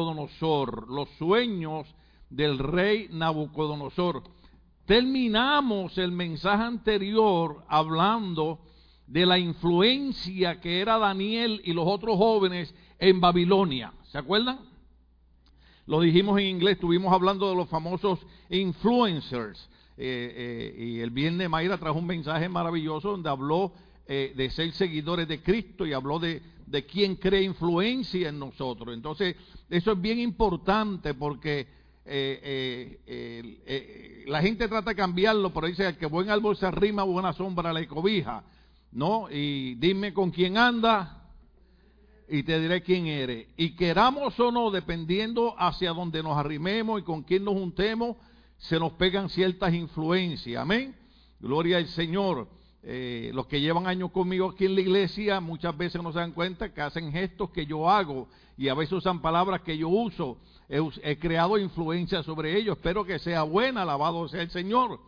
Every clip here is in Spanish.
Nabucodonosor, los sueños del rey Nabucodonosor. Terminamos el mensaje anterior hablando de la influencia que era Daniel y los otros jóvenes en Babilonia. ¿Se acuerdan? Lo dijimos en inglés, estuvimos hablando de los famosos influencers. Eh, eh, y el viernes Mayra trajo un mensaje maravilloso donde habló eh, de ser seguidores de Cristo y habló de, de quién cree influencia en nosotros. Entonces, eso es bien importante porque la gente trata de cambiarlo, pero dice que buen árbol se arrima, buena sombra le cobija. ¿No? Y dime con quién anda, y te diré quién eres. Y queramos o no, dependiendo hacia donde nos arrimemos y con quién nos juntemos, se nos pegan ciertas influencias. Amén. Gloria al Señor. Eh, los que llevan años conmigo aquí en la iglesia muchas veces no se dan cuenta que hacen gestos que yo hago y a veces usan palabras que yo uso. He, creado influencia sobre ellos. Espero que sea buena, alabado sea el Señor.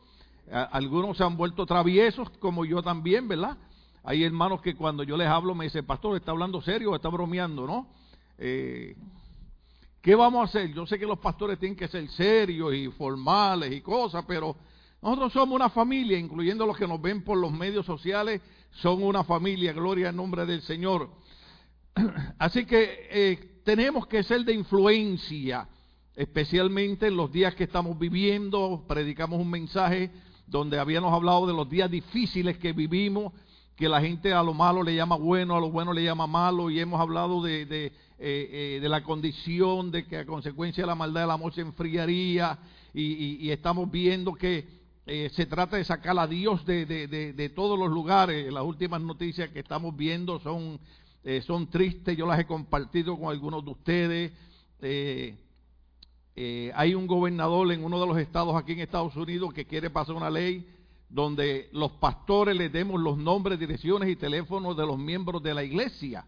algunos se han vuelto traviesos como yo también, ¿verdad? Hay hermanos que cuando yo les hablo me dicen, pastor, ¿está hablando serio está bromeando? ¿No? Eh, ¿Qué vamos a hacer? Yo sé que los pastores tienen que ser serios y formales y cosas, pero nosotros somos una familia, incluyendo los que nos ven por los medios sociales, son una familia, gloria al nombre del Señor. Así que eh, tenemos que ser de influencia, especialmente en los días que estamos viviendo. Predicamos un mensaje donde habíamos hablado de los días difíciles que vivimos que la gente a lo malo le llama bueno, a lo bueno le llama malo, y hemos hablado de, de, eh, eh, de la condición de que a consecuencia de la maldad el amor se enfriaría, y, estamos viendo que eh, se trata de sacar a Dios de, de, todos los lugares. Las últimas noticias que estamos viendo son, son tristes, yo las he compartido con algunos de ustedes. hay un gobernador en uno de los estados aquí en Estados Unidos que quiere pasar una ley donde los pastores les demos los nombres, direcciones y teléfonos de los miembros de la iglesia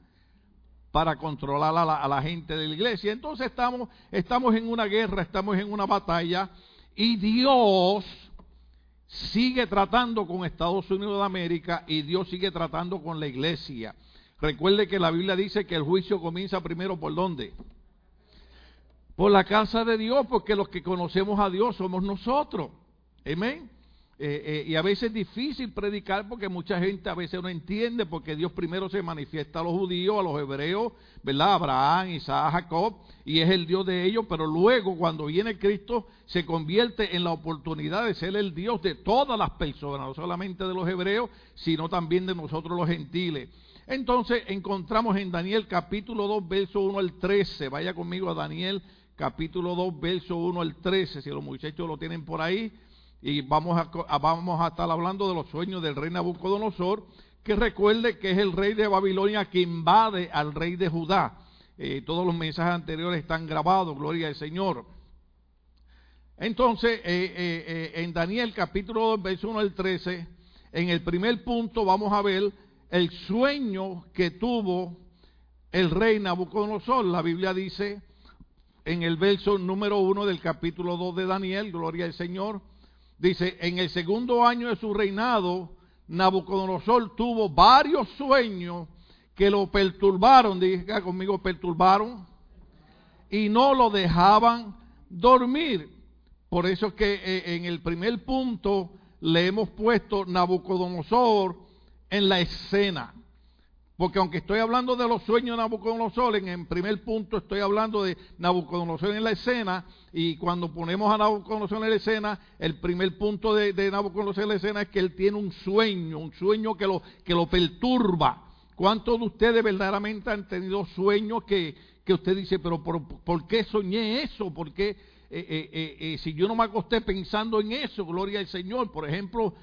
para controlar a la, gente de la iglesia. Entonces estamos, estamos en una guerra, estamos en una batalla y Dios sigue tratando con Estados Unidos de América y Dios sigue tratando con la iglesia. Recuerde que la Biblia dice que el juicio comienza primero por dónde? Por la casa de Dios, porque los que conocemos a Dios somos nosotros. Amén. Eh, eh, y a veces es difícil predicar porque mucha gente a veces no entiende porque Dios primero se manifiesta a los judíos, a los hebreos, ¿verdad? Abraham, Isaac, Jacob, y es el Dios de ellos, pero luego cuando viene Cristo se convierte en la oportunidad de ser el Dios de todas las personas, no solamente de los hebreos, sino también de nosotros los gentiles. Entonces encontramos en Daniel capítulo 2, verso 1 al 13, vaya conmigo a Daniel capítulo 2, verso 1 al 13, si los muchachos lo tienen por ahí y vamos a, vamos a estar hablando de los sueños del rey Nabucodonosor, que recuerde que es el rey de Babilonia que invade al rey de Judá. Eh, todos los mensajes anteriores están grabados, gloria al Señor. Entonces, eh, eh, en Daniel capítulo 2, verso 1 al 13, en el primer punto vamos a ver el sueño que tuvo el rey Nabucodonosor. La Biblia dice en el verso número 1 del capítulo 2 de Daniel, gloria al Señor, Dice, en el segundo año de su reinado, Nabucodonosor tuvo varios sueños que lo perturbaron, diga conmigo, perturbaron, y no lo dejaban dormir. Por eso es que eh, en el primer punto le hemos puesto Nabucodonosor en la escena. Porque aunque estoy hablando de los sueños de Nabucodonosor, en el primer punto estoy hablando de Nabucodonosor en la escena, y cuando ponemos a Nabucodonosor en la escena, el primer punto de, Nabucodonosor en la escena es que él tiene un sueño, un sueño que lo, que lo perturba. ¿Cuántos de ustedes verdaderamente han tenido sueños que, que usted dice, pero por, qué soñé eso? ¿Por qué? Eh, eh, eh, si yo no me acosté pensando en eso, gloria al Señor. Por ejemplo,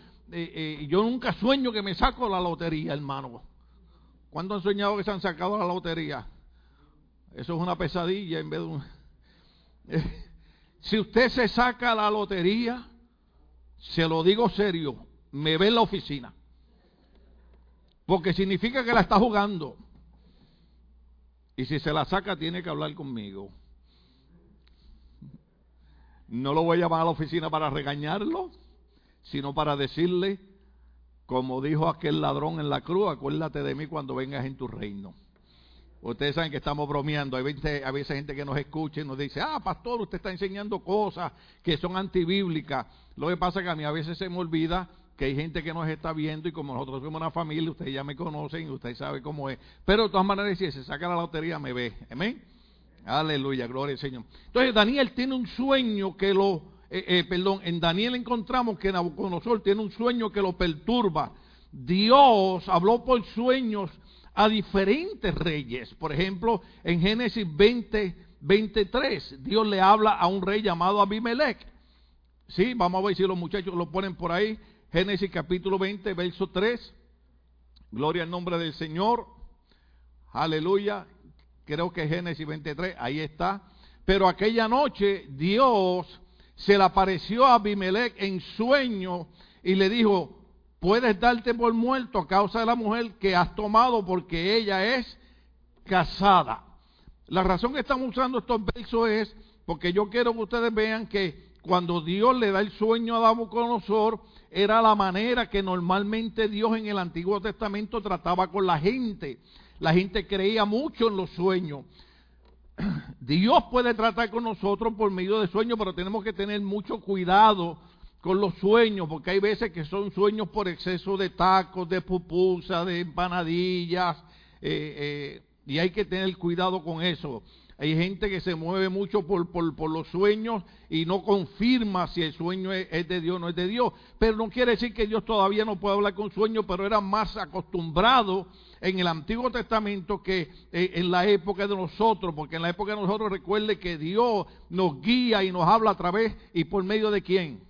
yo nunca sueño que me saco la lotería, hermano. ¿Cuántos han soñado que se han sacado la lotería? Eso es una pesadilla en vez de un... si usted se saca la lotería, se lo digo serio, me ve en la oficina. Porque significa que la está jugando. Y si se la saca, tiene que hablar conmigo. No lo voy a llamar a la oficina para regañarlo, sino para decirle como dijo aquel ladrón en la cruz, acuérdate de mí cuando vengas en tu reino. Ustedes saben que estamos bromeando. Hay veces, veces gente que nos escucha y nos dice, ah, pastor, usted está enseñando cosas que son antibíblicas. Lo que pasa es que a mí a veces se me olvida que hay gente que nos está viendo y como nosotros somos una familia, ustedes ya me conocen y ustedes saben cómo es. Pero de todas maneras, si se saca la lotería, me ve. Amén. Aleluya, gloria al Señor. Entonces, Daniel tiene un sueño que lo, eh, eh, perdón, en Daniel encontramos que Nabucodonosor tiene un sueño que lo perturba. Dios habló por sueños a diferentes reyes. Por ejemplo, en Génesis 20, 23, Dios le habla a un rey llamado Abimelech. Sí, vamos a ver si los muchachos lo ponen por ahí. Génesis capítulo 20, verso 3. Gloria al nombre del Señor. Aleluya. Creo que Génesis 23, ahí está. Pero aquella noche Dios se le apareció a Abimelech en sueño y le dijo, puedes darte por muerto a causa de la mujer que has tomado porque ella es casada. La razón que estamos usando estos versos es porque yo quiero que ustedes vean que cuando Dios le da el sueño a Nabucodonosor, era la manera que normalmente Dios en el Antiguo Testamento trataba con la gente. La gente creía mucho en los sueños. Dios puede tratar con nosotros por medio de sueños, pero tenemos que tener mucho cuidado con los sueños, porque hay veces que son sueños por exceso de tacos, de pupusas, de empanadillas, eh, eh, y hay que tener cuidado con eso. Hay gente que se mueve mucho por, los sueños y no confirma si el sueño es, de Dios o no es de Dios. Pero no quiere decir que Dios todavía no puede hablar con sueños, pero era más acostumbrado en el Antiguo Testamento que eh, en la época de nosotros, porque en la época de nosotros recuerde que Dios nos guía y nos habla a través y por medio de quién?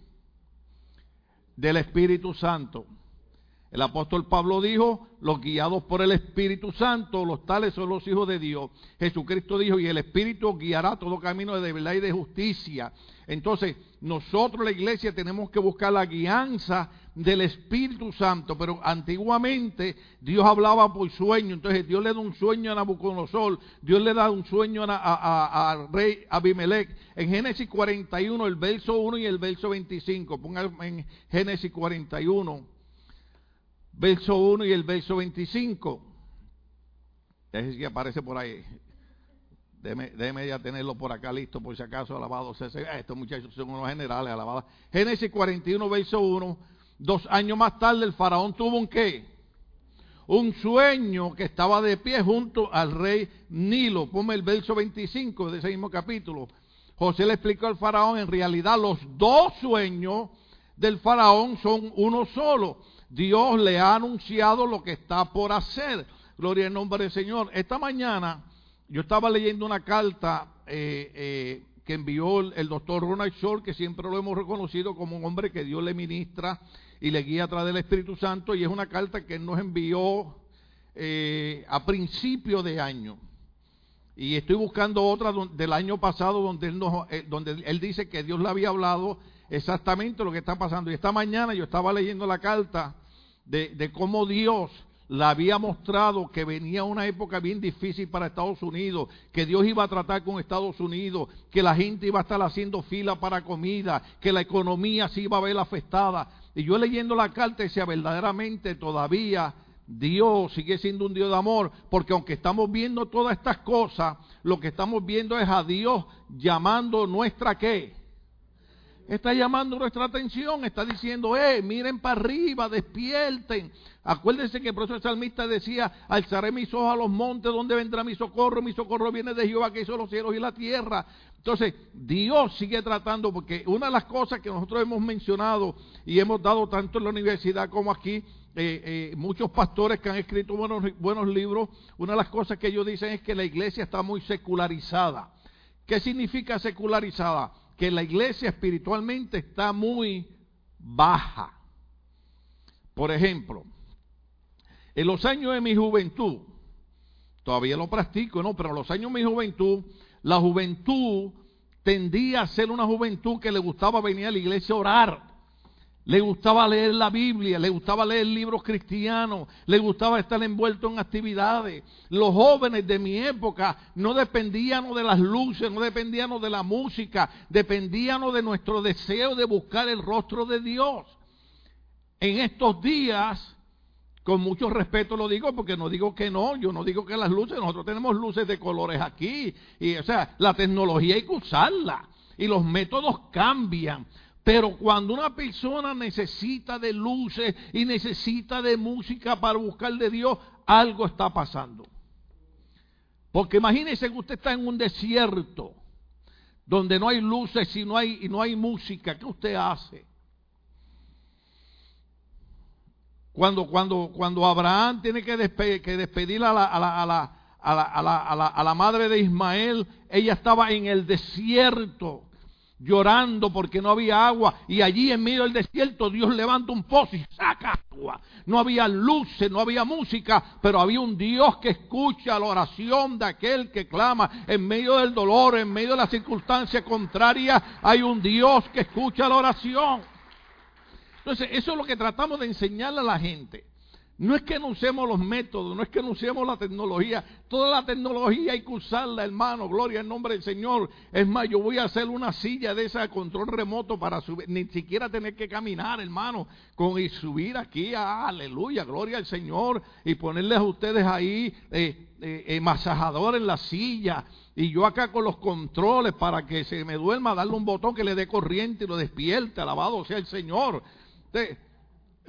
Del Espíritu Santo. El apóstol Pablo dijo, los guiados por el Espíritu Santo, los tales son los hijos de Dios. Jesucristo dijo, y el Espíritu guiará todo camino de verdad y de justicia. Entonces, nosotros la iglesia tenemos que buscar la guianza del Espíritu Santo, pero antiguamente Dios hablaba por sueño, entonces Dios le da un sueño a Nabucodonosor, Dios le da un sueño al rey Abimelech. En Génesis 41, el verso 1 y el verso 25, pongan en Génesis 41 verso 1 y el verso 25. Déjese que aparece por ahí. Déjeme, ya tenerlo por acá listo, por si acaso, alabado sea. Estos muchachos son unos generales, alabados. Génesis 41, verso 1. Dos años más tarde, el faraón tuvo un qué? Un sueño que estaba de pie junto al rey Nilo. Ponme el verso 25 de ese mismo capítulo. José le explicó al faraón, en realidad los dos sueños del faraón son uno solo. Dios le ha anunciado lo que está por hacer. Gloria al nombre del Señor. Esta mañana yo estaba leyendo una carta eh, eh, que envió el, doctor Ronald Short, que siempre lo hemos reconocido como un hombre que Dios le ministra y le guía a través del Espíritu Santo, y es una carta que él nos envió eh, a principio de año. Y estoy buscando otra del año pasado donde él, nos, donde él dice que Dios le había hablado exactamente lo que está pasando. Y esta mañana yo estaba leyendo la carta de, cómo Dios le había mostrado que venía una época bien difícil para Estados Unidos, que Dios iba a tratar con Estados Unidos, que la gente iba a estar haciendo fila para comida, que la economía se iba a ver afectada. Y yo leyendo la carta decía, verdaderamente todavía Dios sigue siendo un Dios de amor, porque aunque estamos viendo todas estas cosas, lo que estamos viendo es a Dios llamando nuestra qué? Está llamando nuestra atención, está diciendo, eh, miren para arriba, despierten. Acuérdense que el profesor salmista decía, alzaré mis ojos a los montes, donde vendrá mi socorro? Mi socorro viene de Jehová que hizo los cielos y la tierra. Entonces, Dios sigue tratando, porque una de las cosas que nosotros hemos mencionado y hemos dado tanto en la universidad como aquí, eh, eh, muchos pastores que han escrito buenos, buenos libros, una de las cosas que ellos dicen es que la iglesia está muy secularizada. ¿Qué significa secularizada? Que la iglesia espiritualmente está muy baja. Por ejemplo, en los años de mi juventud, todavía lo practico, ¿no? Pero en los años de mi juventud, la juventud tendía a ser una juventud que le gustaba venir a la iglesia a orar. Le gustaba leer la Biblia, le gustaba leer libros cristianos, le gustaba estar envuelto en actividades. Los jóvenes de mi época no dependían de las luces, no dependían de la música, dependían de nuestro deseo de buscar el rostro de Dios. En estos días, Con mucho respeto lo digo porque no digo que no, yo no digo que las luces, nosotros tenemos luces de colores aquí. Y, o sea, la tecnología hay que usarla y los métodos cambian. Pero cuando una persona necesita de luces y necesita de música para buscar de Dios, algo está pasando. Porque imagínese que usted está en un desierto donde no hay luces y no hay, y no hay música. ¿Qué usted hace? Cuando, cuando, cuando Abraham tiene que, despedir a la, a, la, a, la, a, la, a la madre de Ismael, ella estaba en el desierto llorando porque no había agua y allí en medio del desierto Dios levanta un pozo y saca agua. No había luces, no había música, pero había un Dios que escucha la oración de aquel que clama en medio del dolor, en medio de la circunstancia contraria, hay un Dios que escucha la oración. Entonces, eso es lo que tratamos de enseñarle a la gente. No es que no usemos los métodos, no es que no usemos la tecnología. Toda la tecnología hay que usarla, hermano. Gloria al nombre del Señor. Es más, yo voy a hacer una silla de esa control remoto para subir, ni siquiera tener que caminar, hermano, con y subir aquí, aleluya, gloria al Señor, y ponerles a ustedes ahí eh, eh, masajador en la silla. Y yo acá con los controles para que se me duerma, darle un botón que le dé corriente y lo despierte. Alabado sea el Señor.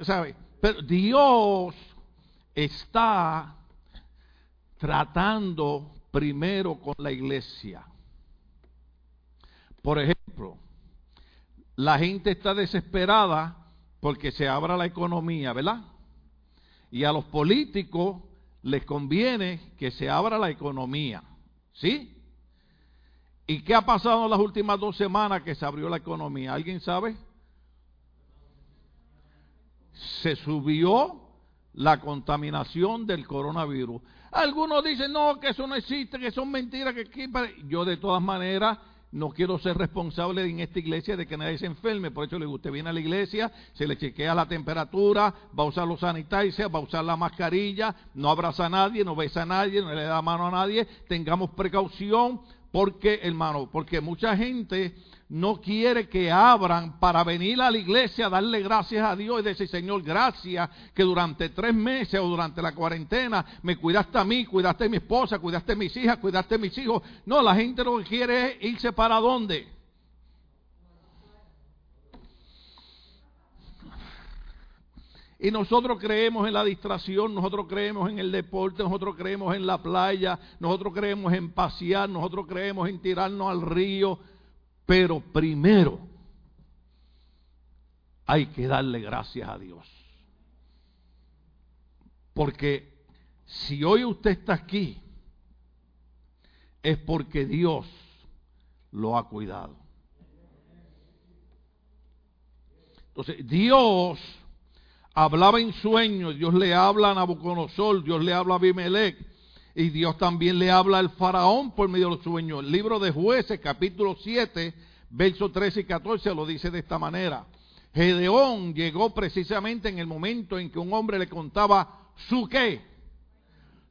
¿Sabe? Pero Dios está tratando primero con la iglesia. Por ejemplo, la gente está desesperada porque se abra la economía, ¿verdad? Y a los políticos les conviene que se abra la economía, ¿sí? ¿Y qué ha pasado en las últimas dos semanas que se abrió la economía? ¿Alguien sabe? Se subió la contaminación del coronavirus. Algunos dicen, no, que eso no existe, que son mentiras, que yo de todas maneras no quiero ser responsable en esta iglesia de que nadie se enferme, por eso le usted viene a la iglesia, se le chequea la temperatura, va a usar los sanitizers, va a usar la mascarilla, no abraza a nadie, no besa a nadie, no le da mano a nadie, tengamos precaución, porque hermano, porque mucha gente no quiere que abran para venir a la iglesia darle gracias a Dios y decir, Señor, gracias que durante tres meses o durante la cuarentena me cuidaste a mí, cuidaste a mi esposa, cuidaste a mis hijas, cuidaste a mis hijos. No, la gente lo que quiere es irse para dónde. Y nosotros creemos en la distracción, nosotros creemos en el deporte, nosotros creemos en la playa, nosotros creemos en pasear, nosotros creemos en tirarnos al río, pero primero hay que darle gracias a Dios. Porque si hoy usted está aquí, es porque Dios lo ha cuidado. Entonces, Dios hablaba en sueños, Dios le habla a Nabucodonosor, Dios le habla a Abimelech, y Dios también le habla al faraón por medio de los sueños. El libro de jueces, capítulo 7, versos 13 y 14, lo dice de esta manera. Gedeón llegó precisamente en el momento en que un hombre le contaba su qué,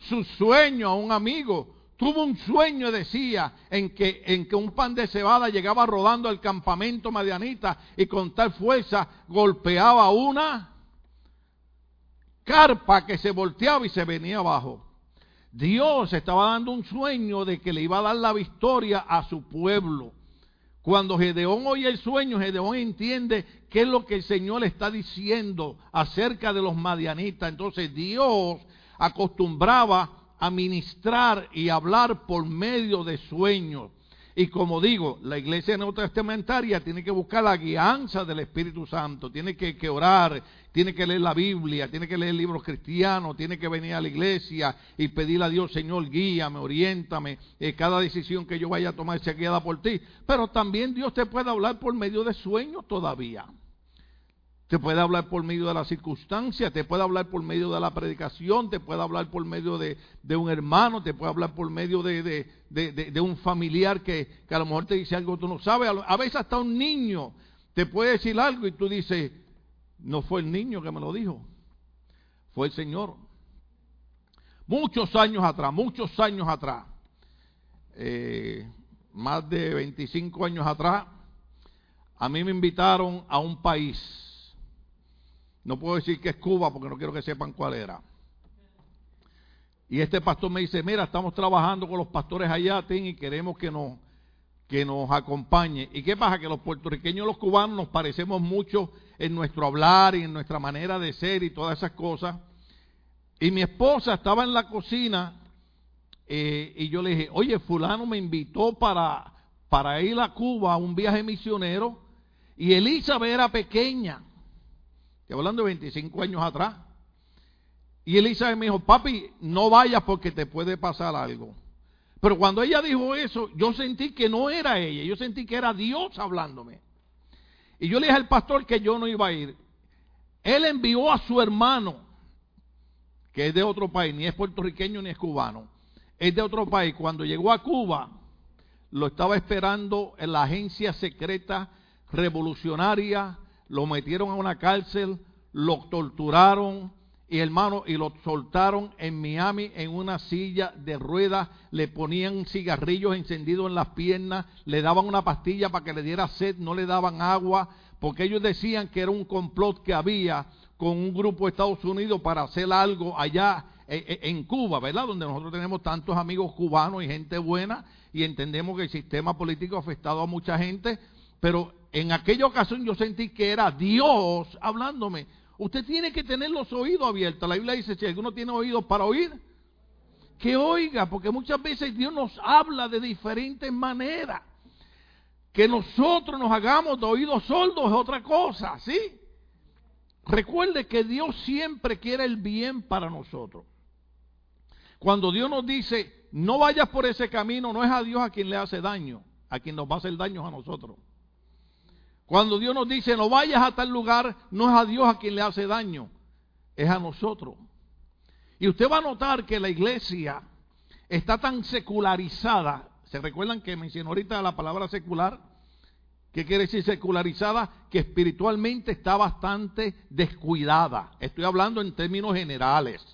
su sueño a un amigo. Tuvo un sueño, decía, en que, en que un pan de cebada llegaba rodando al campamento madianita y con tal fuerza golpeaba una carpa que se volteaba y se venía abajo. Dios estaba dando un sueño de que le iba a dar la victoria a su pueblo. Cuando Gedeón oye el sueño, Gedeón entiende qué es lo que el Señor le está diciendo acerca de los madianitas. Entonces Dios acostumbraba a ministrar y hablar por medio de sueños. Y como digo, la iglesia neotestamentaria tiene que buscar la guianza del Espíritu Santo, tiene que, orar, tiene que leer la Biblia, tiene que leer libros cristianos, tiene que venir a la iglesia y pedirle a Dios, Señor, guíame, oriéntame, eh, cada decisión que yo vaya a tomar sea guiada por ti. Pero también Dios te puede hablar por medio de sueños todavía. Te puede hablar por medio de la circunstancia, te puede hablar por medio de la predicación, te puede hablar por medio de, un hermano, te puede hablar por medio de, de un familiar que, que, a lo mejor te dice algo que tú no sabes. A veces hasta un niño te puede decir algo y tú dices, no fue el niño que me lo dijo, fue el Señor. Muchos años atrás, muchos años atrás, eh, más de 25 años atrás, a mí me invitaron a un país No puedo decir que es Cuba porque no quiero que sepan cuál era. Y este pastor me dice, mira, estamos trabajando con los pastores allá, y queremos que nos, que nos acompañe. ¿Y qué pasa? Que los puertorriqueños y los cubanos nos parecemos mucho en nuestro hablar y en nuestra manera de ser y todas esas cosas. Y mi esposa estaba en la cocina eh, y yo le dije, oye, fulano me invitó para, para ir a Cuba a un viaje misionero y Elizabeth era pequeña. Estoy hablando de 25 años atrás. Y Elizabeth me dijo, papi, no vayas porque te puede pasar algo. Pero cuando ella dijo eso, yo sentí que no era ella, yo sentí que era Dios hablándome. Y yo le dije al pastor que yo no iba a ir. Él envió a su hermano, que es de otro país, ni es puertorriqueño ni es cubano, es de otro país. Cuando llegó a Cuba, lo estaba esperando en la agencia secreta revolucionaria, lo metieron a una cárcel, lo torturaron, y hermano, y lo soltaron en Miami en una silla de ruedas, le ponían cigarrillos encendidos en las piernas, le daban una pastilla para que le diera sed, no le daban agua, porque ellos decían que era un complot que había con un grupo de Estados Unidos para hacer algo allá eh, eh, en Cuba, ¿verdad? Donde nosotros tenemos tantos amigos cubanos y gente buena y entendemos que el sistema político ha afectado a mucha gente, pero en aquella ocasión yo sentí que era Dios hablándome Usted tiene que tener los oídos abiertos. La Biblia dice, si alguno tiene oídos para oír, que oiga, porque muchas veces Dios nos habla de diferentes maneras. Que nosotros nos hagamos de oídos sordos es otra cosa, ¿sí? Recuerde que Dios siempre quiere el bien para nosotros. Cuando Dios nos dice, no vayas por ese camino, no es a Dios a quien le hace daño, a quien nos va a hacer daño a nosotros. Cuando Dios nos dice no vayas a tal lugar, no es a Dios a quien le hace daño, es a nosotros. Y usted va a notar que la iglesia está tan secularizada. ¿Se recuerdan que mencionó ahorita la palabra secular? ¿Qué quiere decir secularizada? Que espiritualmente está bastante descuidada. Estoy hablando en términos generales.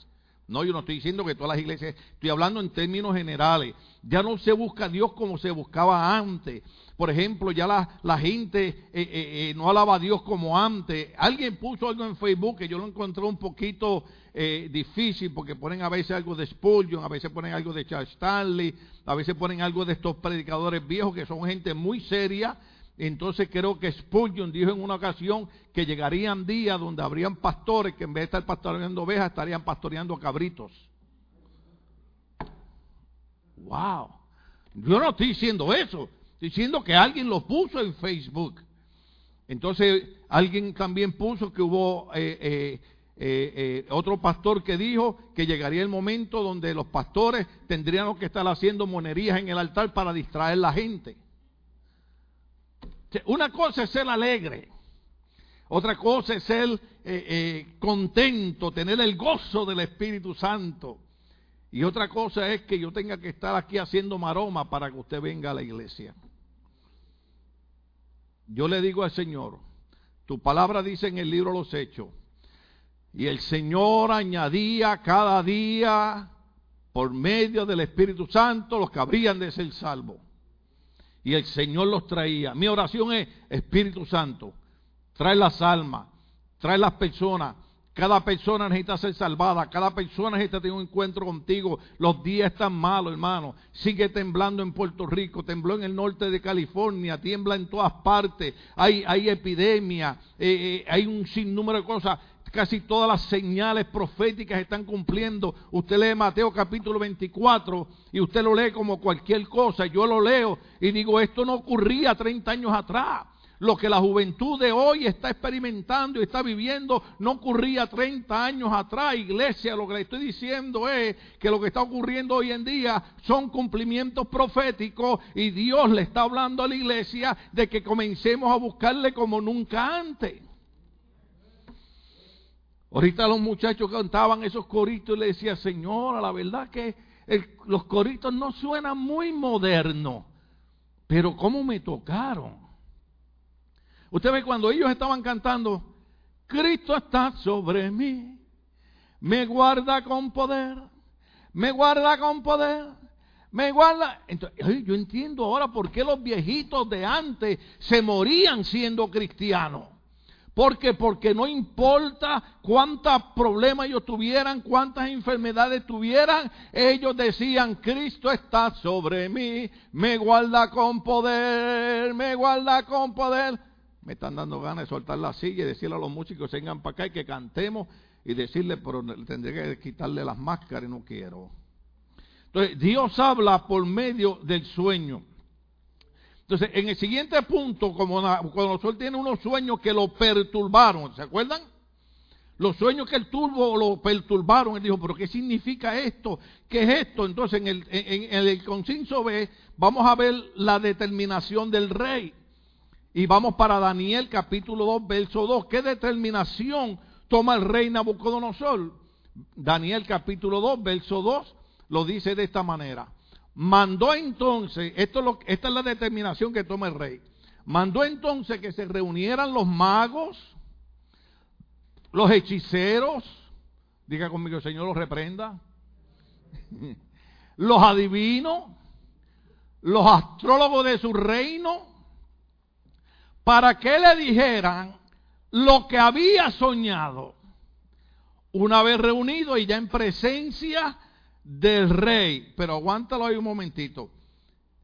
No, yo no estoy diciendo que todas las iglesias, estoy hablando en términos generales. Ya no se busca a Dios como se buscaba antes. Por ejemplo, ya la, gente eh, eh, eh, no alaba a Dios como antes. Alguien puso algo en Facebook que yo lo encontré un poquito difícil porque ponen a veces algo de Spurgeon, a veces ponen algo de Charles Stanley, a veces ponen algo de estos predicadores viejos que son gente muy seria entonces creo que Spurgeon dijo en una ocasión que llegarían días donde habrían pastores que en vez de estar pastoreando ovejas estarían pastoreando cabritos. Wow. Yo no estoy diciendo eso. Diciendo que alguien lo puso en Facebook. Entonces alguien también puso que hubo eh, eh, eh, otro pastor que dijo que llegaría el momento donde los pastores tendrían que estar haciendo monerías en el altar para distraer la gente. Una cosa es ser alegre, otra cosa es ser contento, tener el gozo del Espíritu Santo. Y otra cosa es que yo tenga que estar aquí haciendo maroma para que usted venga a la iglesia. Yo le digo al Señor, tu palabra dice en el libro Los Hechos, y el Señor añadía cada día por medio del Espíritu Santo los que habrían de ser salvos y el Señor los traía. Mi oración es, Espíritu Santo, trae las almas, trae las personas. Cada persona necesita ser salvada, cada persona necesita tener un encuentro contigo. Los días están malos, hermano. Sigue temblando en Puerto Rico, tembló en el norte de California, tiembla en todas partes. Hay, hay epidemia, eh, eh, hay un sinnúmero de cosas casi todas las señales proféticas están cumpliendo. Usted lee Mateo capítulo 24 y usted lo lee como cualquier cosa. Yo lo leo y digo, esto no ocurría 30 años atrás. Lo que la juventud de hoy está experimentando y está viviendo no ocurría 30 años atrás. Iglesia, lo que le estoy diciendo es que lo que está ocurriendo hoy en día son cumplimientos proféticos y Dios le está hablando a la iglesia de que comencemos a buscarle como nunca antes. Ahorita los muchachos cantaban esos coritos y le decía, Señora, la verdad que los coritos no suenan muy modernos, pero ¿cómo me tocaron? Usted ve cuando ellos estaban cantando, Cristo está sobre mí, me guarda con poder, me guarda con poder, me guarda. Entonces, yo entiendo ahora por qué los viejitos de antes se morían siendo cristianos ¿Por qué? Porque no importa cuántos problemas ellos tuvieran, cuántas enfermedades tuvieran, ellos decían, Cristo está sobre mí, me guarda con poder, me guarda con poder. Me están dando ganas de soltar la silla y decirle a los músicos, vengan para acá y que cantemos y decirle, pero tendré que quitarle las máscaras y no quiero. Entonces, Dios habla por medio del sueño. Entonces, en el siguiente punto, como cuando Sol tiene unos sueños que lo perturbaron, ¿se acuerdan? Los sueños que él tuvo lo perturbaron. Él dijo, pero ¿qué significa esto? ¿Qué es esto? Entonces, en el, en, el conciso B, vamos a ver la determinación del rey. Y vamos para Daniel capítulo 2, verso 2. ¿Qué determinación toma el rey Nabucodonosor? Daniel capítulo 2, verso 2, lo dice de esta manera. Mandó entonces, esto lo, esta es la determinación que toma el rey, mandó entonces que se reunieran los magos, los hechiceros, diga conmigo, el Señor los reprenda, los adivinos, los astrólogos de su reino, para que le dijeran lo que había soñado. Una vez reunido y ya en presencia del rey. Pero aguántalo ahí un momentito.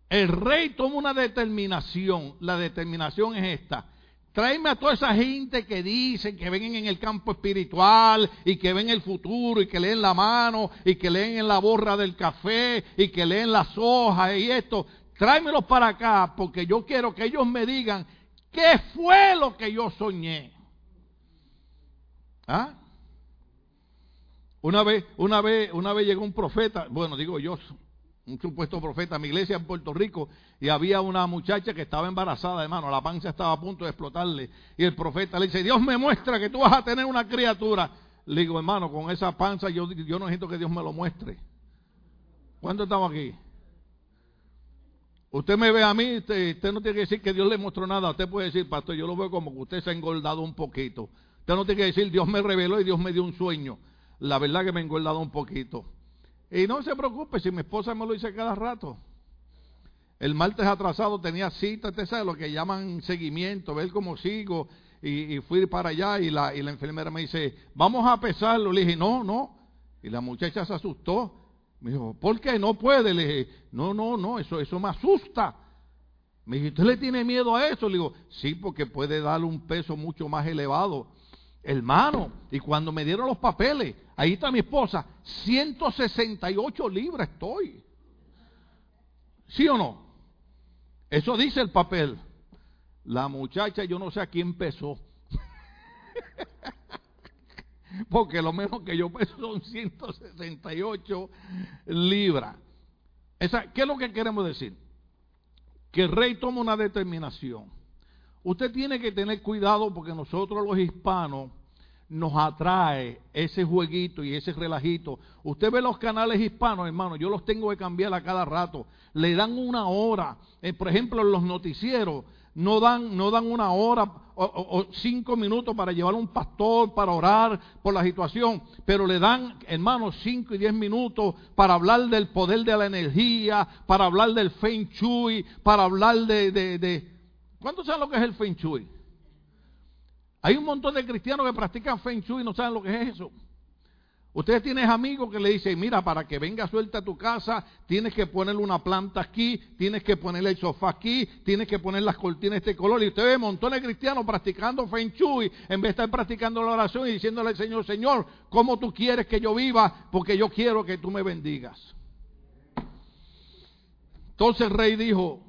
El rey toma una determinación. La determinación es esta. Tráeme a toda esa gente que dicen que ven en el campo espiritual y que ven el futuro y que leen la mano y que leen en la borra del café y que leen las hojas y esto. Tráemelos para acá porque yo quiero que ellos me digan qué fue lo que yo soñé. ¿Ah? Una vez, una vez, una vez llegó un profeta, bueno, digo yo, un supuesto profeta a mi iglesia en Puerto Rico y había una muchacha que estaba embarazada, hermano, la panza estaba a punto de explotarle y el profeta le dice, Dios me muestra que tú vas a tener una criatura. Le digo, hermano, con esa panza yo, yo no necesito que Dios me lo muestre. ¿Cuándo estamos aquí? Usted me ve a mí, usted, usted, no tiene que decir que Dios le mostró nada. Usted puede decir, pastor, yo lo veo como que usted se ha engordado un poquito. Usted no tiene que decir, Dios me reveló y Dios me dio un sueño la verdad que me he engordado un poquito. Y no se preocupe, si mi esposa me lo dice cada rato. El martes atrasado tenía cita, usted sabe lo que llaman seguimiento, ver cómo sigo. Y, fui para allá y la, y la enfermera me dice, vamos a pesarlo. Le dije, no, no. Y la muchacha se asustó. Me dijo, ¿por qué no puede? Le dije, no, no, no, eso, eso me asusta. Me dijo, ¿usted le tiene miedo a eso? Le digo, sí, porque puede darle un peso mucho más elevado. Hermano, y cuando me dieron los papeles, ahí está mi esposa, 168 libras estoy. ¿Sí o no? Eso dice el papel. La muchacha, yo no sé a quién pesó. Porque lo menos que yo peso son 168 libras. ¿Qué es lo que queremos decir? Que el rey toma una determinación Usted tiene que tener cuidado porque nosotros los hispanos nos atrae ese jueguito y ese relajito. Usted ve los canales hispanos, hermano, yo los tengo que cambiar a cada rato. Le dan una hora. Eh, por ejemplo, los noticieros no dan, no dan una hora o, cinco minutos para llevar a un pastor, para orar por la situación, pero le dan, hermano, cinco y diez minutos para hablar del poder de la energía, para hablar del feng shui, para hablar de, de ¿Cuántos saben lo que es el Feng Shui? Hay un montón de cristianos que practican Feng Shui y no saben lo que es eso. Ustedes tienen amigos que le dicen, mira, para que venga suelta a tu casa, tienes que ponerle una planta aquí, tienes que ponerle el sofá aquí, tienes que poner las cortinas de este color. Y usted ve montones de cristianos practicando Feng Shui en vez de estar practicando la oración y diciéndole al Señor, Señor, ¿cómo tú quieres que yo viva? Porque yo quiero que tú me bendigas. Entonces el rey dijo,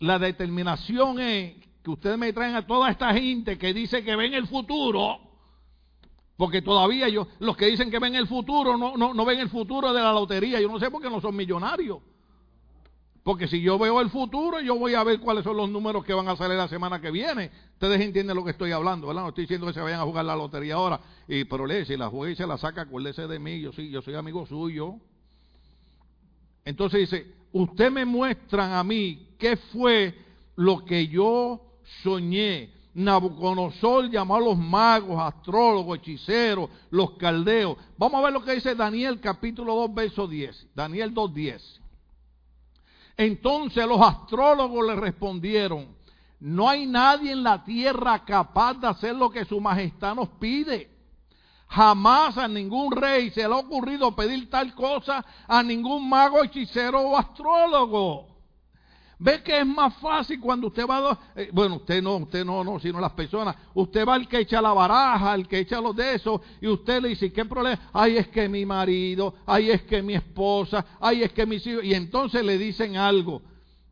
la determinación es que ustedes me traen a toda esta gente que dice que ven el futuro, porque todavía yo, los que dicen que ven el futuro no, no, no ven el futuro de la lotería, yo no sé por qué no son millonarios. Porque si yo veo el futuro, yo voy a ver cuáles son los números que van a salir la semana que viene. Ustedes entienden lo que estoy hablando, ¿verdad? No estoy diciendo que se vayan a jugar la lotería ahora. Y, pero le, si la juega se la saca, acuérdese de mí, yo, sí, yo soy amigo suyo. Entonces dice, usted me muestran a mí qué fue lo que yo soñé. Nabucodonosor llamó a los magos, astrólogos, hechiceros, los caldeos. Vamos a ver lo que dice Daniel capítulo 2, verso 10. Daniel 2, 10. Entonces los astrólogos le respondieron, no hay nadie en la tierra capaz de hacer lo que su majestad nos pide. Jamás a ningún rey se le ha ocurrido pedir tal cosa a ningún mago, hechicero o astrólogo. Ve que es más fácil cuando usted va a... Eh, bueno, usted no, usted no, no, sino las personas. Usted va al que echa la baraja, al que echa los de esos, y usted le dice, ¿qué problema? Ay, es que mi marido, ay, es que mi esposa, ay, es que mis hijos... Y entonces le dicen algo.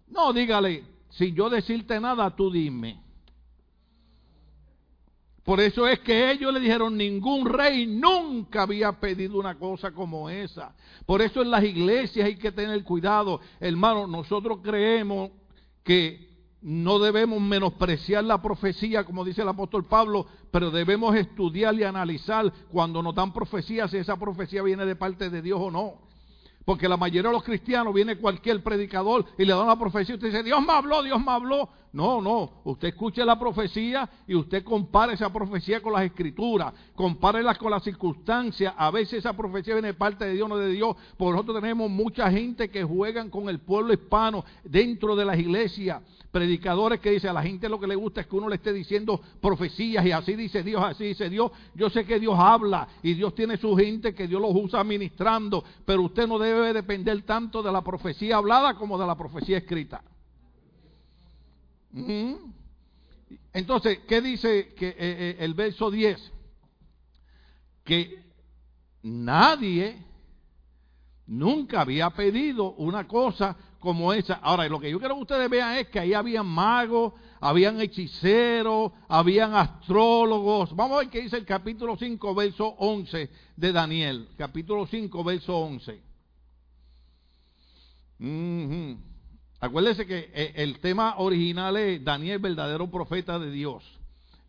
No, dígale, sin yo decirte nada, tú dime. Por eso es que ellos le dijeron, ningún rey nunca había pedido una cosa como esa. Por eso en las iglesias hay que tener cuidado. Hermano, nosotros creemos que no debemos menospreciar la profecía, como dice el apóstol Pablo, pero debemos estudiar y analizar cuando nos dan profecía, si esa profecía viene de parte de Dios o no. Porque la mayoría de los cristianos viene cualquier predicador y le da una profecía y usted dice, Dios me habló, Dios me habló. No, no, usted escuche la profecía y usted compare esa profecía con las escrituras, compárela con las circunstancias. A veces esa profecía viene de parte de Dios, no de Dios. Porque nosotros tenemos mucha gente que juegan con el pueblo hispano dentro de las iglesias predicadores que dicen a la gente lo que le gusta es que uno le esté diciendo profecías y así dice Dios, así dice Dios. Yo sé que Dios habla y Dios tiene su gente que Dios los usa administrando, pero usted no debe depender tanto de la profecía hablada como de la profecía escrita. Entonces, ¿qué dice que, eh, eh, el verso 10? Que nadie nunca había pedido una cosa como esa. Ahora, lo que yo quiero que ustedes vean es que ahí habían magos, habían hechiceros, habían astrólogos. Vamos a ver qué dice el capítulo 5, verso 11 de Daniel. Capítulo 5, verso 11. Acuérdense que eh, el tema original es Daniel, verdadero profeta de Dios.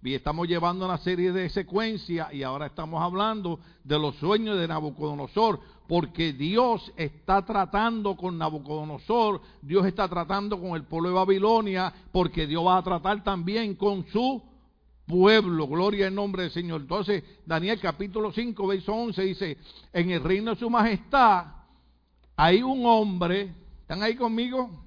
Y estamos llevando una serie de secuencias y ahora estamos hablando de los sueños de Nabucodonosor, porque Dios está tratando con Nabucodonosor, Dios está tratando con el pueblo de Babilonia, porque Dios va a tratar también con su pueblo. Gloria en nombre del Señor. Entonces, Daniel capítulo 5, verso 11 dice, en el reino de su majestad hay un hombre, ¿están ahí conmigo?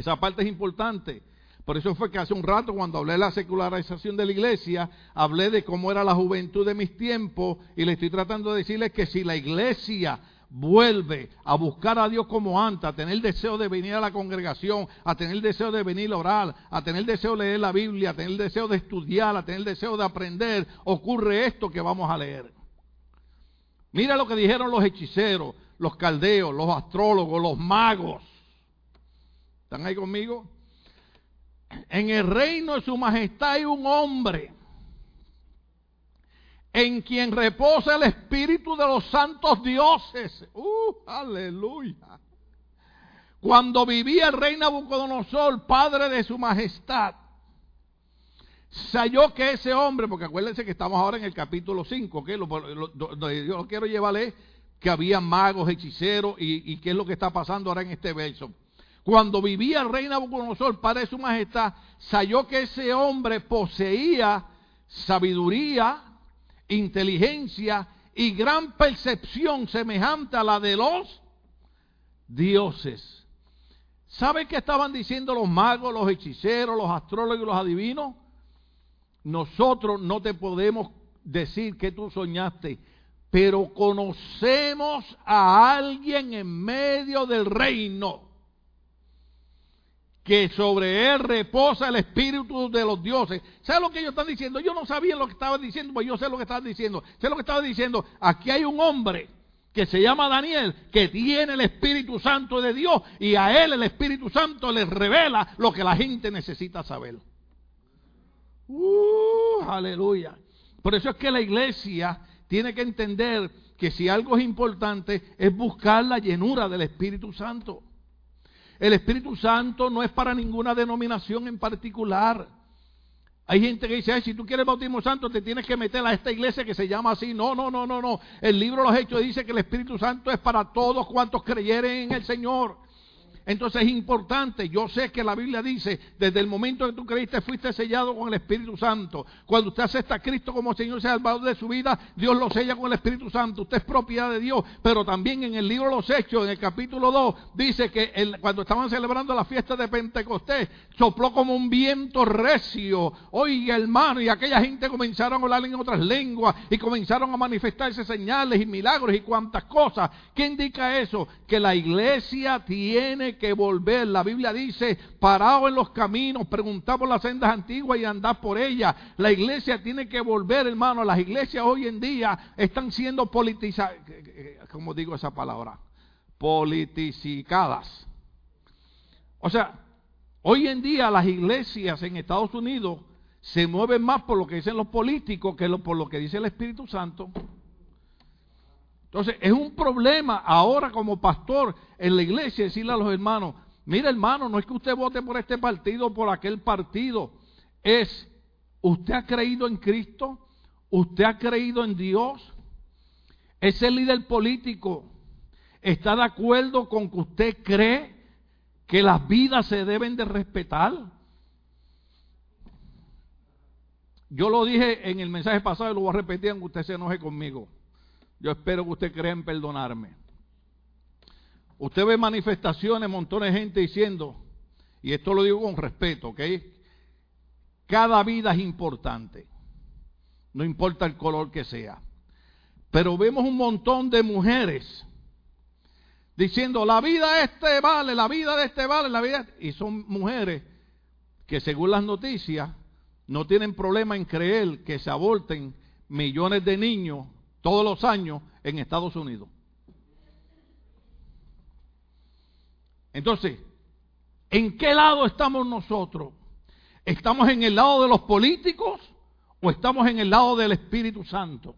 Esa parte es importante. Por eso fue que hace un rato cuando hablé de la secularización de la iglesia, hablé de cómo era la juventud de mis tiempos y le estoy tratando de decirles que si la iglesia vuelve a buscar a Dios como antes, a tener deseo de venir a la congregación, a tener deseo de venir a orar, a tener deseo de leer la Biblia, a tener deseo de estudiar, a tener deseo de aprender, ocurre esto que vamos a leer. Mira lo que dijeron los hechiceros, los caldeos, los astrólogos, los magos. ¿Están ahí conmigo? en el reino de su majestad hay un hombre en quien reposa el espíritu de los santos dioses. ¡Uh, aleluya! Cuando vivía el rey Nabucodonosor, padre de su majestad, se halló que ese hombre, porque acuérdense que estamos ahora en el capítulo 5, que lo, yo lo quiero llevarle que había magos, hechiceros y, y qué es lo que está pasando ahora en este verso. Cuando vivía el rey Nabucodonosor, padre de su majestad, halló que ese hombre poseía sabiduría, inteligencia y gran percepción semejante a la de los dioses. ¿Sabe qué estaban diciendo los magos, los hechiceros, los astrólogos y los adivinos? Nosotros no te podemos decir que tú soñaste, pero conocemos a alguien en medio del reino que sobre él reposa el espíritu de los dioses. ¿Sabe lo que ellos están diciendo? Yo no sabía lo que estaban diciendo, pues yo sé lo que estaban diciendo. Sé lo que estaban diciendo. Aquí hay un hombre que se llama Daniel, que tiene el Espíritu Santo de Dios y a él el Espíritu Santo le revela lo que la gente necesita saber. Uh, aleluya. Por eso es que la iglesia tiene que entender que si algo es importante es buscar la llenura del Espíritu Santo. El Espíritu Santo no es para ninguna denominación en particular. Hay gente que dice, si tú quieres bautismo santo te tienes que meter a esta iglesia que se llama así. No, no, no, no, no. El libro de los Hechos dice que el Espíritu Santo es para todos cuantos creyeren en el Señor. Entonces es importante, yo sé que la Biblia dice, desde el momento que tú creíste fuiste sellado con el Espíritu Santo. Cuando usted acepta a Cristo como Señor y Salvador de su vida, Dios lo sella con el Espíritu Santo. Usted es propiedad de Dios, pero también en el libro de los Hechos, en el capítulo 2, dice que cuando estaban celebrando la fiesta de Pentecostés, sopló como un viento recio. Oiga, hermano, y aquella gente comenzaron a hablar en otras lenguas y comenzaron a manifestarse señales y milagros y cuantas cosas. ¿Qué indica eso? Que la iglesia tiene que volver. La Biblia dice, parado en los caminos, preguntad por las sendas antiguas y andad por ellas. La iglesia tiene que volver, hermano. Las iglesias hoy en día están siendo politizadas, ¿cómo digo esa palabra? Politicicadas. O sea, hoy en día las iglesias en Estados Unidos se mueven más por lo que dicen los políticos que por lo que dice el Espíritu Santo. Entonces, es un problema ahora como pastor en la iglesia decirle a los hermanos, mire hermano, no es que usted vote por este partido o por aquel partido, es, usted ha creído en Cristo, usted ha creído en Dios, ese líder político está de acuerdo con que usted cree que las vidas se deben de respetar. Yo lo dije en el mensaje pasado y lo voy a repetir aunque usted se enoje conmigo. Yo espero que usted crea en perdonarme. Usted ve manifestaciones, montones de gente diciendo, y esto lo digo con respeto, ¿ok? Cada vida es importante, no importa el color que sea. Pero vemos un montón de mujeres diciendo, la vida de este vale, la vida de este vale, la vida... Y son mujeres que según las noticias no tienen problema en creer que se aborten millones de niños todos los años en Estados Unidos. Entonces, ¿en qué lado estamos nosotros? ¿Estamos en el lado de los políticos o estamos en el lado del Espíritu Santo?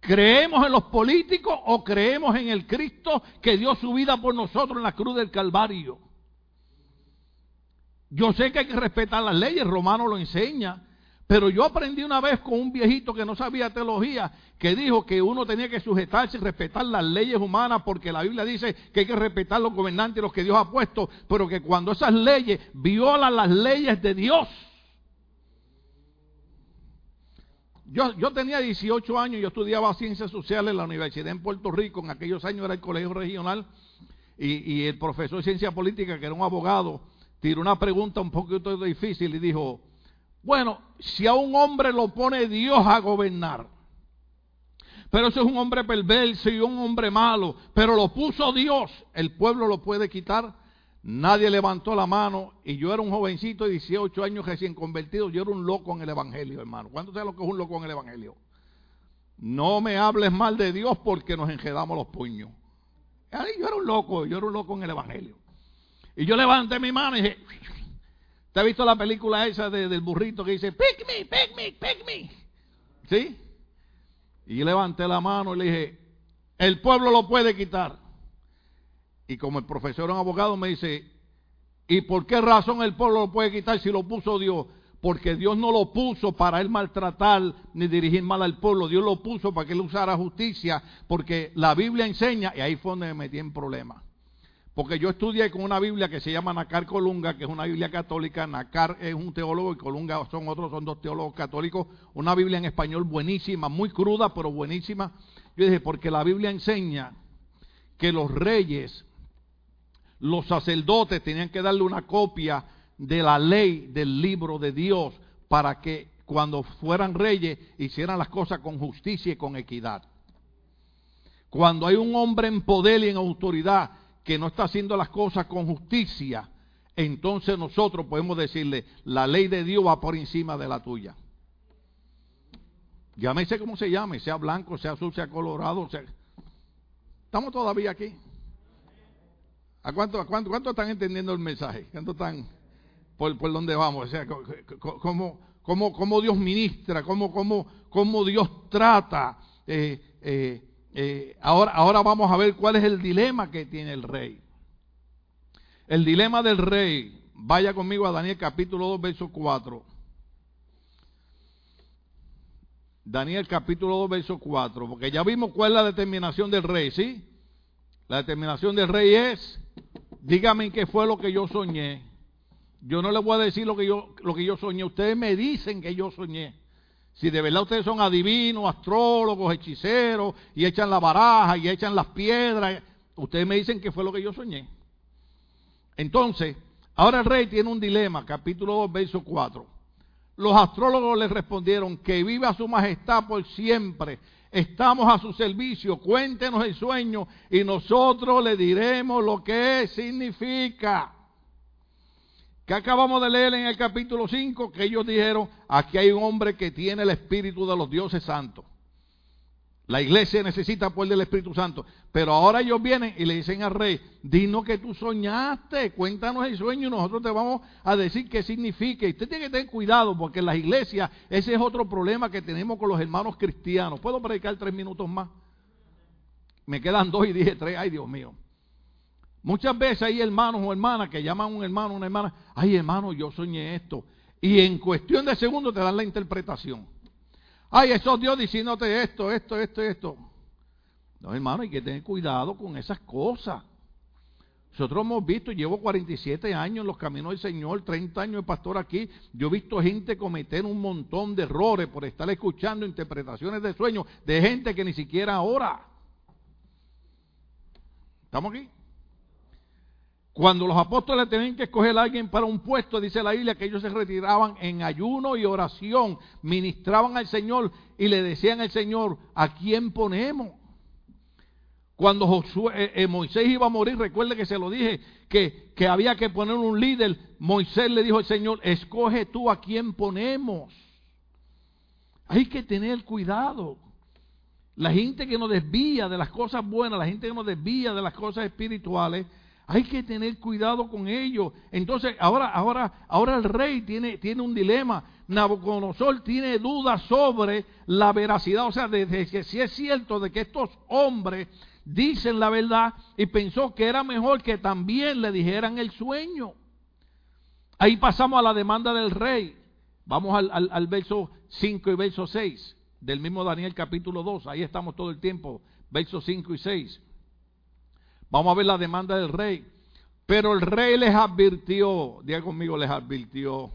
¿Creemos en los políticos o creemos en el Cristo que dio su vida por nosotros en la cruz del Calvario? Yo sé que hay que respetar las leyes, Romano lo enseña, pero yo aprendí una vez con un viejito que no sabía teología, que dijo que uno tenía que sujetarse y respetar las leyes humanas, porque la Biblia dice que hay que respetar los gobernantes y los que Dios ha puesto, pero que cuando esas leyes violan las leyes de Dios. Yo, tenía 18 años, yo estudiaba ciencias sociales en la universidad en Puerto Rico, en aquellos años era el colegio regional, y, y el profesor de ciencia política, que era un abogado, tiró una pregunta un poquito difícil y dijo, bueno, si a un hombre lo pone Dios a gobernar, pero ese es un hombre perverso y un hombre malo, pero lo puso Dios, el pueblo lo puede quitar. Nadie levantó la mano y yo era un jovencito de 18 años recién convertido, yo era un loco en el Evangelio, hermano. ¿Cuánto sabe lo que es un loco en el Evangelio? No me hables mal de Dios porque nos enjedamos los puños. Yo era un loco, yo era un loco en el Evangelio. Y yo levanté mi mano y dije, ¿Te has visto la película esa del burrito que dice, pick me, pick me, pick me? ¿Sí? Y yo levanté la mano y le dije, el pueblo lo puede quitar. Y como el profesor un abogado me dice, ¿y por qué razón el pueblo lo puede quitar si lo puso Dios? Porque Dios no lo puso para él maltratar ni dirigir mal al pueblo. Dios lo puso para que él usara justicia. Porque la Biblia enseña, y ahí fue donde me metí en problemas. Porque yo estudié con una Biblia que se llama Nacar Colunga, que es una Biblia católica. Nacar es un teólogo y Colunga son otros, son dos teólogos católicos. Una Biblia en español buenísima, muy cruda, pero buenísima. Yo dije, porque la Biblia enseña que los reyes, los sacerdotes tenían que darle una copia de la ley del libro de Dios para que cuando fueran reyes hicieran las cosas con justicia y con equidad. Cuando hay un hombre en poder y en autoridad que no está haciendo las cosas con justicia, entonces nosotros podemos decirle, la ley de Dios va por encima de la tuya. Llámese como se llame, sea blanco, sea azul, sea colorado. ¿Estamos todavía aquí? ¿A cuánto, a cuánto, cuánto están entendiendo el mensaje? ¿Cuánto están por, dónde vamos? Sea, ¿cómo, cómo, cómo Dios ministra? ¿Cómo, cómo, cómo Dios trata? Eh, eh, eh, ahora, ahora vamos a ver cuál es el dilema que tiene el rey. El dilema del rey. Vaya conmigo a Daniel capítulo 2, verso 4. Daniel capítulo 2, verso 4. Porque ya vimos cuál es la determinación del rey, ¿sí? La determinación del rey es dígame qué fue lo que yo soñé. Yo no les voy a decir lo que yo, lo que yo soñé. Ustedes me dicen que yo soñé. Si de verdad ustedes son adivinos, astrólogos, hechiceros, y echan la baraja y echan las piedras, ustedes me dicen qué fue lo que yo soñé. Entonces, ahora el rey tiene un dilema, capítulo 2, verso 4. Los astrólogos le respondieron, que viva su majestad por siempre. Estamos a su servicio, cuéntenos el sueño y nosotros le diremos lo que significa. Que acabamos de leer en el capítulo 5 que ellos dijeron, aquí hay un hombre que tiene el espíritu de los dioses santos. La iglesia necesita poder del Espíritu Santo. Pero ahora ellos vienen y le dicen al rey, dinos que tú soñaste, cuéntanos el sueño y nosotros te vamos a decir qué significa. Y usted tiene que tener cuidado porque en las iglesias ese es otro problema que tenemos con los hermanos cristianos. ¿Puedo predicar tres minutos más? Me quedan dos y dije tres, ay Dios mío. Muchas veces hay hermanos o hermanas que llaman a un hermano o una hermana, ay hermano, yo soñé esto. Y en cuestión de segundos te dan la interpretación. Ay, eso Dios diciéndote esto, esto, esto, esto. No, hermano, hay que tener cuidado con esas cosas. Nosotros hemos visto, llevo 47 años en los caminos del Señor, 30 años de pastor aquí. Yo he visto gente cometer un montón de errores por estar escuchando interpretaciones de sueños de gente que ni siquiera ora. ¿Estamos aquí? Cuando los apóstoles tenían que escoger a alguien para un puesto, dice la Biblia que ellos se retiraban en ayuno y oración, ministraban al Señor y le decían al Señor, ¿a quién ponemos? Cuando Josué, eh, eh, Moisés iba a morir, recuerde que se lo dije, que, que había que poner un líder. Moisés le dijo al Señor, escoge tú a quién ponemos. Hay que tener cuidado. La gente que nos desvía de las cosas buenas, la gente que nos desvía de las cosas espirituales, hay que tener cuidado con ellos. Entonces, ahora, ahora, ahora el rey tiene, tiene un dilema. Nabucodonosor tiene dudas sobre la veracidad, o sea, de, que si es cierto de que estos hombres dicen la verdad y pensó que era mejor que también le dijeran el sueño. Ahí pasamos a la demanda del rey. Vamos al, al, al verso 5 y verso 6 del mismo Daniel capítulo 2. Ahí estamos todo el tiempo, versos 5 y 6. Vamos a ver la demanda del rey. Pero el rey les advirtió, diga conmigo, les advirtió.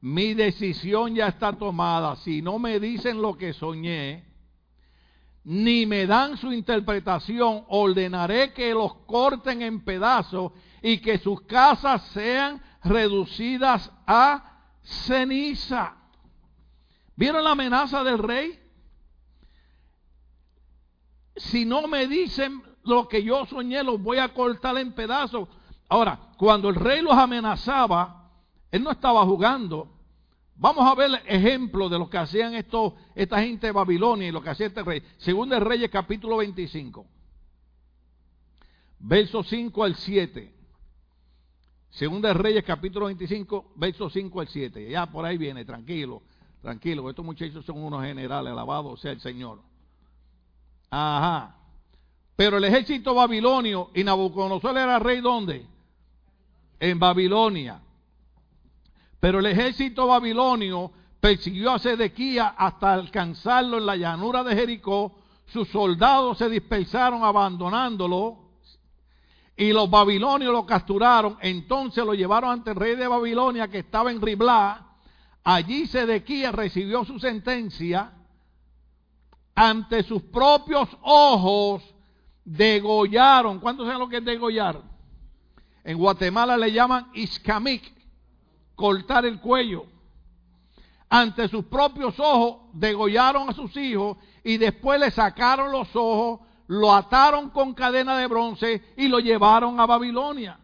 Mi decisión ya está tomada. Si no me dicen lo que soñé, ni me dan su interpretación, ordenaré que los corten en pedazos y que sus casas sean reducidas a ceniza. ¿Vieron la amenaza del rey? Si no me dicen lo que yo soñé los voy a cortar en pedazos. Ahora, cuando el rey los amenazaba, él no estaba jugando. Vamos a ver ejemplos de lo que hacían estos, esta gente de Babilonia y lo que hacía este rey. Según el Reyes capítulo 25, versos 5 al 7. Según de Reyes capítulo 25, versos 5 al 7. Ya por ahí viene, tranquilo, tranquilo. Estos muchachos son unos generales, alabado sea el Señor. Ajá. Pero el ejército babilonio y Nabucodonosor era rey ¿dónde? En Babilonia. Pero el ejército babilonio persiguió a Sedequía hasta alcanzarlo en la llanura de Jericó. Sus soldados se dispersaron abandonándolo y los babilonios lo capturaron. Entonces lo llevaron ante el rey de Babilonia que estaba en Riblá. Allí Sedequía recibió su sentencia ante sus propios ojos degollaron. ¿Cuántos saben lo que es degollar? En Guatemala le llaman iscamic, cortar el cuello. Ante sus propios ojos degollaron a sus hijos y después le sacaron los ojos, lo ataron con cadena de bronce y lo llevaron a Babilonia.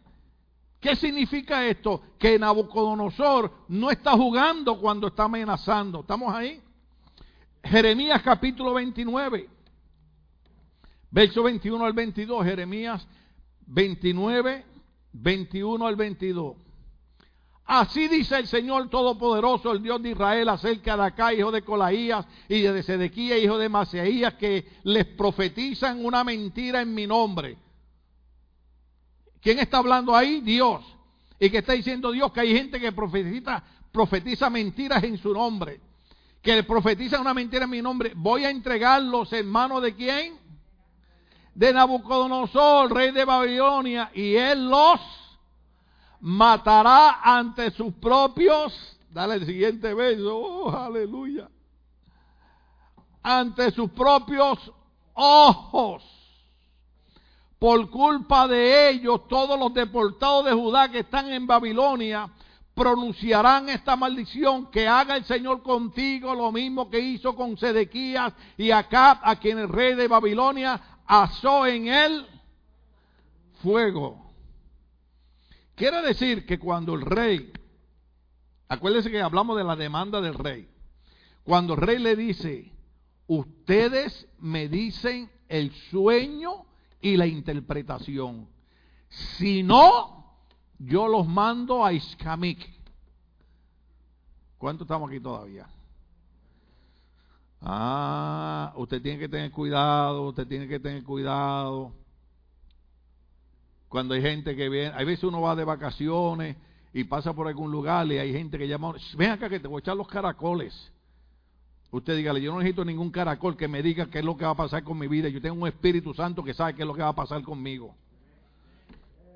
¿Qué significa esto? Que Nabucodonosor no está jugando cuando está amenazando. ¿Estamos ahí? Jeremías capítulo 29. Verso 21 al 22, Jeremías 29, 21 al 22. Así dice el Señor Todopoderoso, el Dios de Israel, acerca de acá, hijo de Colaías, y de Sedequía, hijo de Maseías, que les profetizan una mentira en mi nombre. ¿Quién está hablando ahí? Dios. Y que está diciendo Dios que hay gente que profetiza, profetiza mentiras en su nombre. Que le profetiza una mentira en mi nombre. Voy a entregarlos en manos de quién? De Nabucodonosor, rey de Babilonia, y él los matará ante sus propios, dale el siguiente beso, oh, aleluya, ante sus propios ojos. Por culpa de ellos, todos los deportados de Judá que están en Babilonia pronunciarán esta maldición, que haga el Señor contigo lo mismo que hizo con Sedequías y Acab, a quien el rey de Babilonia asó en él fuego. Quiere decir que cuando el rey, acuérdense que hablamos de la demanda del rey, cuando el rey le dice, ustedes me dicen el sueño y la interpretación, si no, yo los mando a Iskamik. ¿Cuánto estamos aquí todavía? Ah, usted tiene que tener cuidado, usted tiene que tener cuidado. Cuando hay gente que viene, hay veces uno va de vacaciones y pasa por algún lugar y hay gente que llama, ven acá que te voy a echar los caracoles. Usted dígale, yo no necesito ningún caracol que me diga qué es lo que va a pasar con mi vida. Yo tengo un Espíritu Santo que sabe qué es lo que va a pasar conmigo.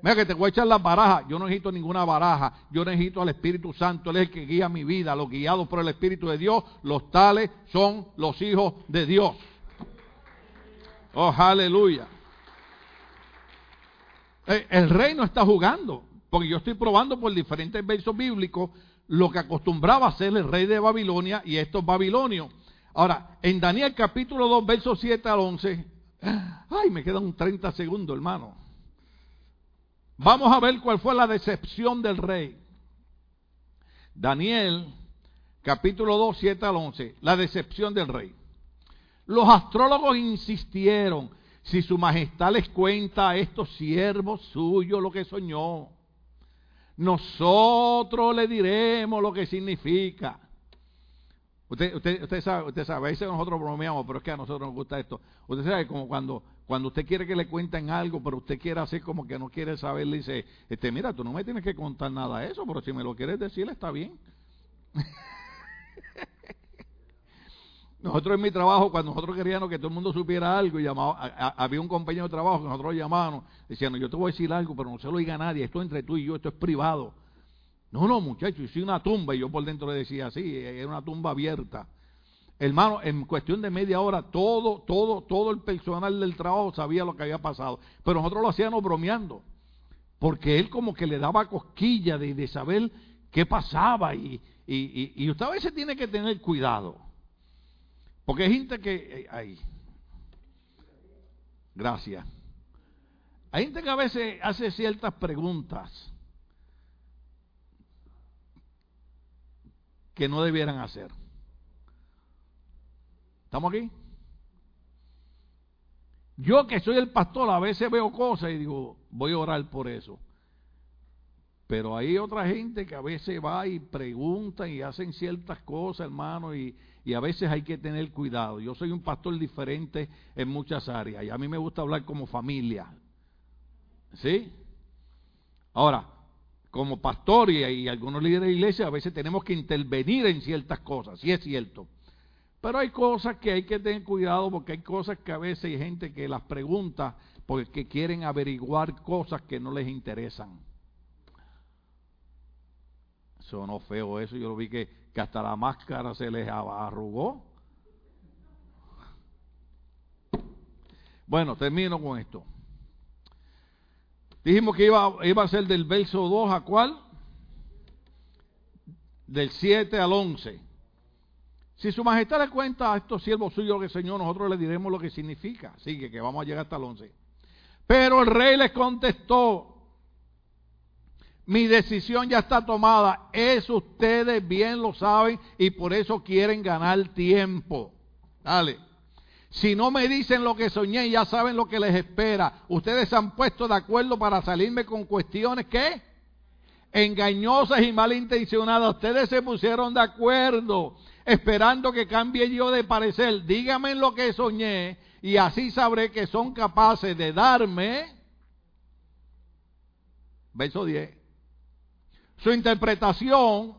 Mira que te voy a echar las barajas. Yo no necesito ninguna baraja. Yo necesito al Espíritu Santo. Él es el que guía mi vida. Los guiados por el Espíritu de Dios, los tales son los hijos de Dios. Oh, aleluya. Eh, el rey no está jugando, porque yo estoy probando por diferentes versos bíblicos lo que acostumbraba a hacer el rey de Babilonia y estos babilonios. Ahora, en Daniel capítulo 2, versos 7 al 11, ay, me quedan un 30 segundos, hermano. Vamos a ver cuál fue la decepción del rey. Daniel capítulo 2, 7 al 11, la decepción del rey. Los astrólogos insistieron, si su majestad les cuenta a estos siervos suyos lo que soñó, nosotros le diremos lo que significa. Usted, sabe, usted sabe, a veces nosotros bromeamos, pero es que a nosotros nos gusta esto. Usted sabe como cuando, cuando usted quiere que le cuenten algo, pero usted quiere hacer como que no quiere saber, le dice, este, mira, tú no me tienes que contar nada de eso, pero si me lo quieres decir está bien. Nosotros en mi trabajo, cuando nosotros queríamos que todo el mundo supiera algo, llamaba, había un compañero de trabajo que nosotros llamábamos, decían, yo te voy a decir algo, pero no se lo diga a nadie, esto es entre tú y yo, esto es privado. No, no, muchachos, hice una tumba, y yo por dentro le decía así, era una tumba abierta. Hermano, en cuestión de media hora, todo, todo, todo el personal del trabajo sabía lo que había pasado. Pero nosotros lo hacíamos bromeando, porque él como que le daba cosquilla de, saber qué pasaba, y, y, y usted a veces tiene que tener cuidado. Porque hay gente que... Eh, Gracias. Hay gente que a veces hace ciertas preguntas que no debieran hacer. ¿Estamos aquí? Yo que soy el pastor a veces veo cosas y digo, voy a orar por eso. Pero hay otra gente que a veces va y pregunta y hacen ciertas cosas, hermano, y, y a veces hay que tener cuidado. Yo soy un pastor diferente en muchas áreas y a mí me gusta hablar como familia. ¿Sí? Ahora, como pastor y, algunos líderes de iglesia a veces tenemos que intervenir en ciertas cosas, sí es cierto. Pero hay cosas que hay que tener cuidado porque hay cosas que a veces hay gente que las pregunta porque quieren averiguar cosas que no les interesan. Sonó feo eso, yo lo vi que que hasta la máscara se les arrugó. Bueno, termino con esto. Dijimos que iba, iba a ser del verso 2 a cuál? Del 7 al 11. Si su majestad le cuenta a estos siervos suyos que Señor, nosotros le diremos lo que significa. Sigue, que vamos a llegar hasta el 11. Pero el rey les contestó, mi decisión ya está tomada. Eso ustedes bien lo saben y por eso quieren ganar tiempo. Dale. Si no me dicen lo que soñé, ya saben lo que les espera. Ustedes se han puesto de acuerdo para salirme con cuestiones que engañosas y malintencionadas. Ustedes se pusieron de acuerdo esperando que cambie yo de parecer. Díganme lo que soñé y así sabré que son capaces de darme. Verso 10 su interpretación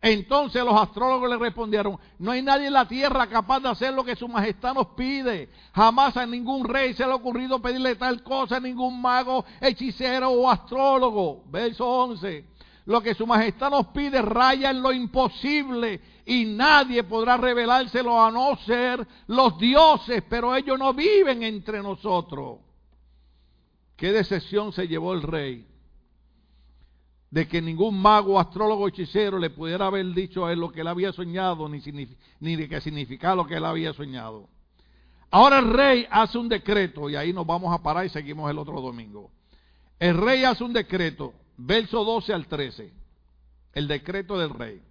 Entonces los astrólogos le respondieron, no hay nadie en la tierra capaz de hacer lo que su majestad nos pide. Jamás a ningún rey se le ha ocurrido pedirle tal cosa a ningún mago, hechicero o astrólogo. Verso 11. Lo que su majestad nos pide raya en lo imposible y nadie podrá revelárselo a no ser los dioses, pero ellos no viven entre nosotros. ¿Qué decepción se llevó el rey? de que ningún mago, astrólogo, hechicero le pudiera haber dicho a él lo que él había soñado, ni, ni de qué significaba lo que él había soñado. Ahora el rey hace un decreto, y ahí nos vamos a parar y seguimos el otro domingo. El rey hace un decreto, verso 12 al 13, el decreto del rey.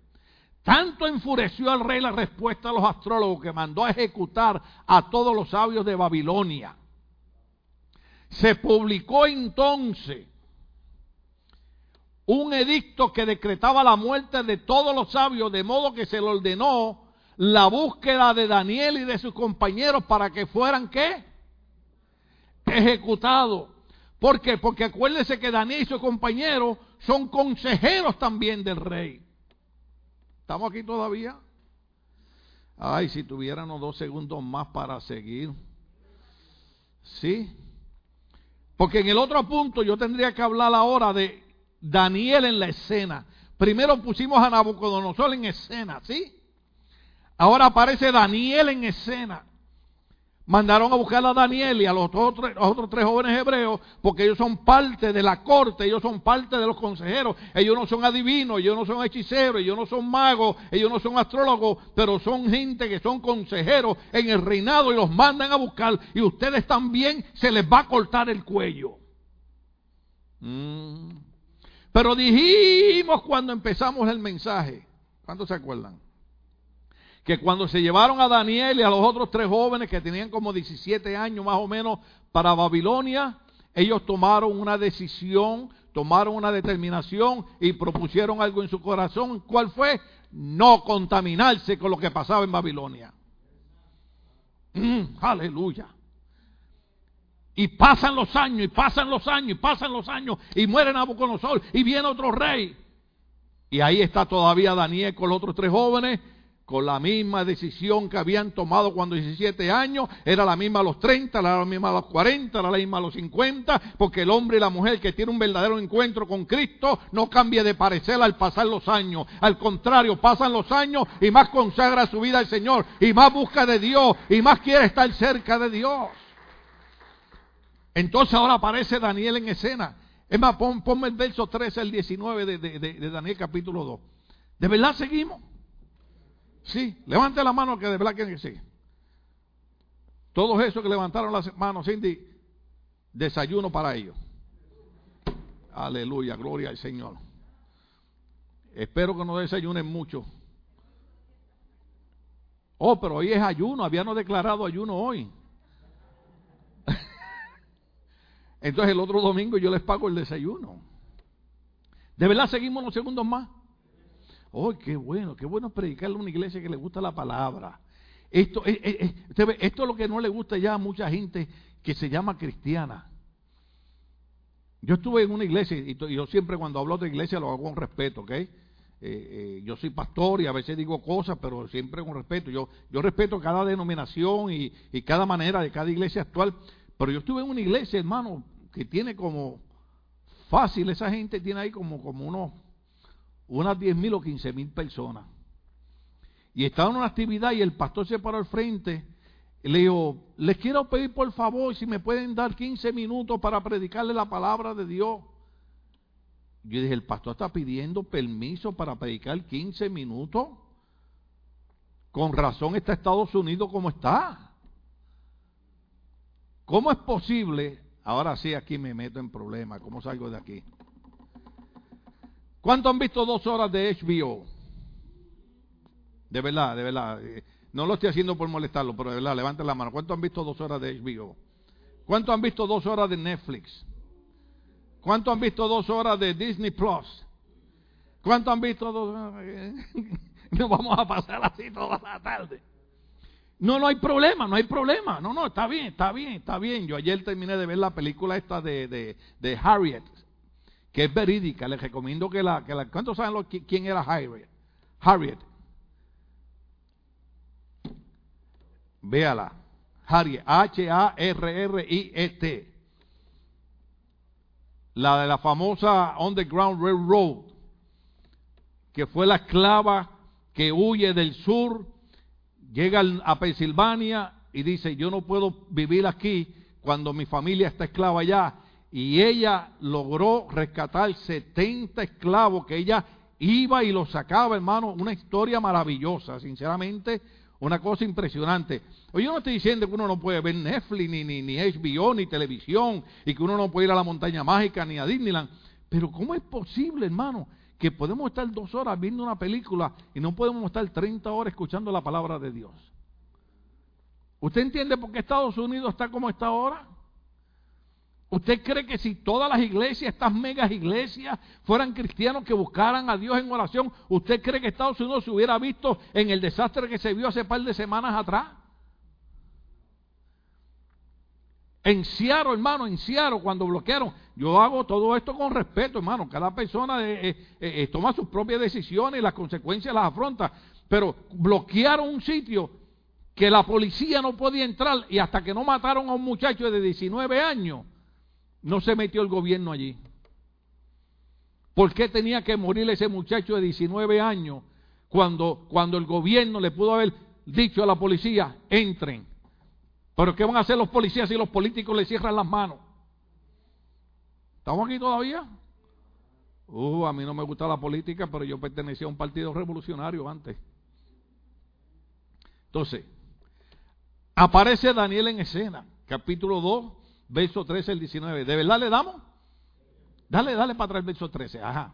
Tanto enfureció al rey la respuesta a los astrólogos que mandó a ejecutar a todos los sabios de Babilonia. Se publicó entonces un edicto que decretaba la muerte de todos los sabios, de modo que se le ordenó la búsqueda de Daniel y de sus compañeros para que fueran qué? Ejecutados. ¿Por qué? Porque acuérdense que Daniel y sus compañeros son consejeros también del rey. ¿Estamos aquí todavía? Ay, si tuviéramos dos segundos más para seguir. ¿Sí? Porque en el otro punto yo tendría que hablar ahora de Daniel en la escena. Primero pusimos a Nabucodonosor en escena, ¿sí? Ahora aparece Daniel en escena. Mandaron a buscar a Daniel y a los otros, tres jóvenes hebreos porque ellos son parte de la corte, ellos son parte de los consejeros. Ellos no son adivinos, ellos no son hechiceros, ellos no son magos, ellos no son astrólogos, pero son gente que son consejeros en el reinado y los mandan a buscar y ustedes también se les va a cortar el cuello. Mm. Pero dijimos cuando empezamos el mensaje, ¿cuántos se acuerdan? Que cuando se llevaron a Daniel y a los otros tres jóvenes que tenían como 17 años más o menos para Babilonia, ellos tomaron una decisión, tomaron una determinación y propusieron algo en su corazón. ¿Cuál fue? No contaminarse con lo que pasaba en Babilonia. Mm, aleluya. Y pasan los años, y pasan los años, y pasan los años, y muere Nabucodonosor, y viene otro rey. Y ahí está todavía Daniel con los otros tres jóvenes, con la misma decisión que habían tomado cuando 17 años, era la misma a los 30, era la misma a los 40, era la misma a los 50, porque el hombre y la mujer que tiene un verdadero encuentro con Cristo no cambia de parecer al pasar los años. Al contrario, pasan los años y más consagra su vida al Señor, y más busca de Dios, y más quiere estar cerca de Dios. Entonces ahora aparece Daniel en escena. Es más, ponme el verso 13 al 19 de, Daniel capítulo 2. ¿De verdad seguimos? Sí, levante la mano que de verdad que sí. Todos esos que levantaron las manos, Cindy, desayuno para ellos. Aleluya, gloria al Señor. Espero que no desayunen mucho. Oh, pero hoy es ayuno, habíamos declarado ayuno hoy. Entonces el otro domingo yo les pago el desayuno. ¿De verdad seguimos unos segundos más? ¡Oh, qué bueno! Qué bueno predicarle a una iglesia que le gusta la palabra. Esto, es, esto es lo que no le gusta ya a mucha gente que se llama cristiana. Yo estuve en una iglesia y yo siempre cuando hablo de iglesia lo hago con respeto, ¿ok? Eh, eh, yo soy pastor y a veces digo cosas, pero siempre con respeto. Yo, yo respeto cada denominación y, y cada manera de cada iglesia actual. Pero yo estuve en una iglesia, hermano, que tiene como fácil, esa gente tiene ahí como, como unos, unas 10 mil o 15 mil personas. Y estaba en una actividad y el pastor se paró al frente y le dijo, les quiero pedir por favor si me pueden dar 15 minutos para predicarle la palabra de Dios. Yo dije, el pastor está pidiendo permiso para predicar 15 minutos. Con razón está Estados Unidos como está. ¿Cómo es posible? Ahora sí, aquí me meto en problemas. ¿Cómo salgo de aquí? ¿Cuánto han visto dos horas de HBO? De verdad, de verdad. Eh, no lo estoy haciendo por molestarlo, pero de verdad, levanten la mano. ¿Cuánto han visto dos horas de HBO? ¿Cuánto han visto dos horas de Netflix? ¿Cuánto han visto dos horas de Disney Plus? ¿Cuánto han visto dos horas? Vamos a pasar así toda la tarde. No, no hay problema, no hay problema. No, no, está bien, está bien, está bien. Yo ayer terminé de ver la película esta de, de, Harriet, que es verídica. Les recomiendo que la, que la... ¿Cuántos saben quién era Harriet? Harriet. Véala. Harriet. H-A-R-R-I-E-T. La de la famosa Underground Railroad. Que fue la esclava que huye del sur. Llega a Pensilvania y dice, yo no puedo vivir aquí cuando mi familia está esclava allá. Y ella logró rescatar 70 esclavos que ella iba y los sacaba, hermano. Una historia maravillosa, sinceramente, una cosa impresionante. Oye, yo no estoy diciendo que uno no puede ver Netflix, ni, ni, ni HBO, ni televisión, y que uno no puede ir a la montaña mágica, ni a Disneyland. Pero ¿cómo es posible, hermano, que podemos estar dos horas viendo una película y no podemos estar 30 horas escuchando la palabra de Dios? ¿Usted entiende por qué Estados Unidos está como está ahora? ¿Usted cree que si todas las iglesias, estas megas iglesias, fueran cristianos que buscaran a Dios en oración, ¿usted cree que Estados Unidos se hubiera visto en el desastre que se vio hace par de semanas atrás? En Ciaro, hermano, en Ciaro, cuando bloquearon, yo hago todo esto con respeto, hermano. Cada persona eh, eh, eh, toma sus propias decisiones y las consecuencias las afronta. Pero bloquearon un sitio que la policía no podía entrar y hasta que no mataron a un muchacho de 19 años, no se metió el gobierno allí. ¿Por qué tenía que morir ese muchacho de 19 años cuando, cuando el gobierno le pudo haber dicho a la policía, entren? Pero ¿qué van a hacer los policías si los políticos le cierran las manos? ¿Estamos aquí todavía? Uh, a mí no me gusta la política, pero yo pertenecía a un partido revolucionario antes. Entonces, Aparece Daniel en escena, capítulo 2, verso 13 al 19. ¿De verdad le damos? Dale, dale para atrás el verso 13. Ajá.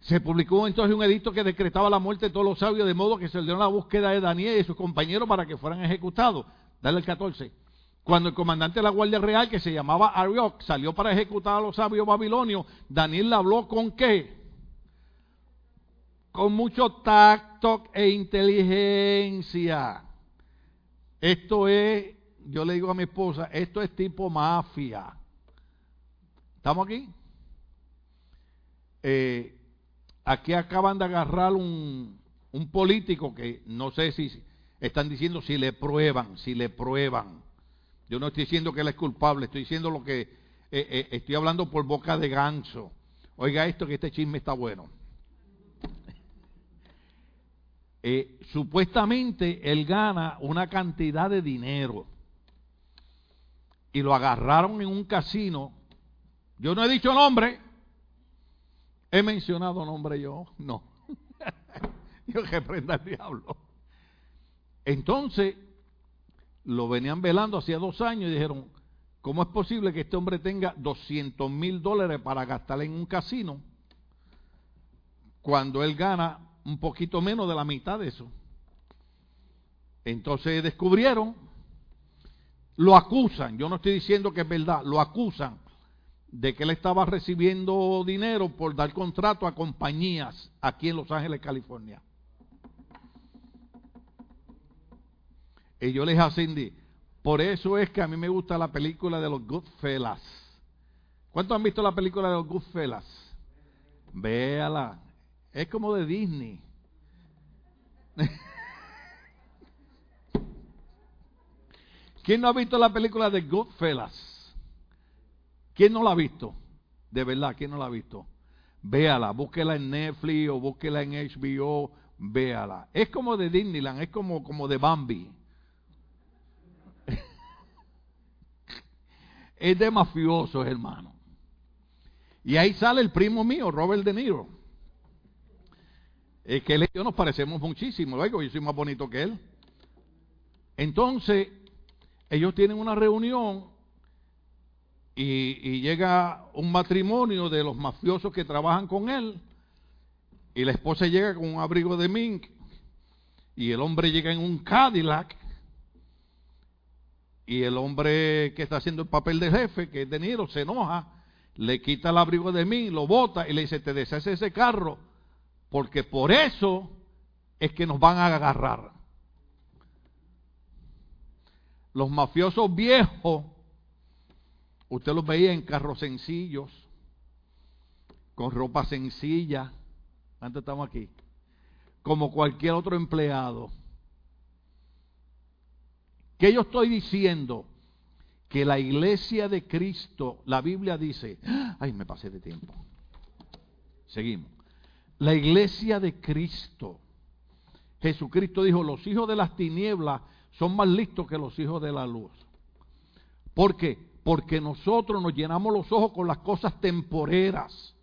Se publicó entonces un edicto que decretaba la muerte de todos los sabios, de modo que se ordenó la búsqueda de Daniel y sus compañeros para que fueran ejecutados. Dale el 14. Cuando el comandante de la Guardia Real, que se llamaba Arioc, salió para ejecutar a los sabios babilonios, Daniel le habló con qué? Con mucho tacto e inteligencia. Esto es, yo le digo a mi esposa, esto es tipo mafia. ¿Estamos aquí? Eh, aquí acaban de agarrar un, un político que no sé si están diciendo si le prueban, si le prueban. Yo no estoy diciendo que él es culpable, estoy diciendo lo que eh, eh, estoy hablando por boca de ganso. Oiga esto que este chisme está bueno. Supuestamente él gana una cantidad de dinero y lo agarraron en un casino. Yo no he dicho nombre, he mencionado nombre yo, no. yo reprenda al diablo. Entonces, lo venían velando hacía dos años y dijeron, ¿cómo es posible que este hombre tenga 200 mil dólares para gastar en un casino cuando él gana un poquito menos de la mitad de eso. Entonces descubrieron, lo acusan, yo no estoy diciendo que es verdad, lo acusan de que él estaba recibiendo dinero por dar contrato a compañías aquí en Los Ángeles, California. Y yo les ascendí. Por eso es que a mí me gusta la película de los Goodfellas. ¿Cuántos han visto la película de los Goodfellas? Véala. Es como de Disney. ¿Quién no ha visto la película de Goodfellas? ¿Quién no la ha visto? De verdad, ¿quién no la ha visto? Véala, búsquela en Netflix o búsquela en HBO, véala. Es como de Disneyland, es como, como de Bambi. es de mafiosos, hermano. Y ahí sale el primo mío, Robert De Niro. Es que él y yo nos parecemos muchísimo. Luego, yo soy más bonito que él. Entonces, ellos tienen una reunión y, llega un matrimonio de los mafiosos que trabajan con él. Y la esposa llega con un abrigo de mink. Y el hombre llega en un Cadillac. Y el hombre que está haciendo el papel de jefe, que es de Niro, se enoja, le quita el abrigo de mink, lo bota y le dice, te deshace ese carro porque por eso es que nos van a agarrar. Los mafiosos viejos, usted los veía en carros sencillos, con ropa sencilla. ¿Cuántos estamos aquí? como cualquier otro empleado. ¿Qué yo estoy diciendo? Que la iglesia de Cristo, la Biblia dice, ay, me pasé de tiempo. Seguimos. La iglesia de Cristo. Jesucristo dijo, los hijos de las tinieblas son más listos que los hijos de la luz. ¿Por qué? Porque nosotros nos llenamos los ojos con las cosas temporeras.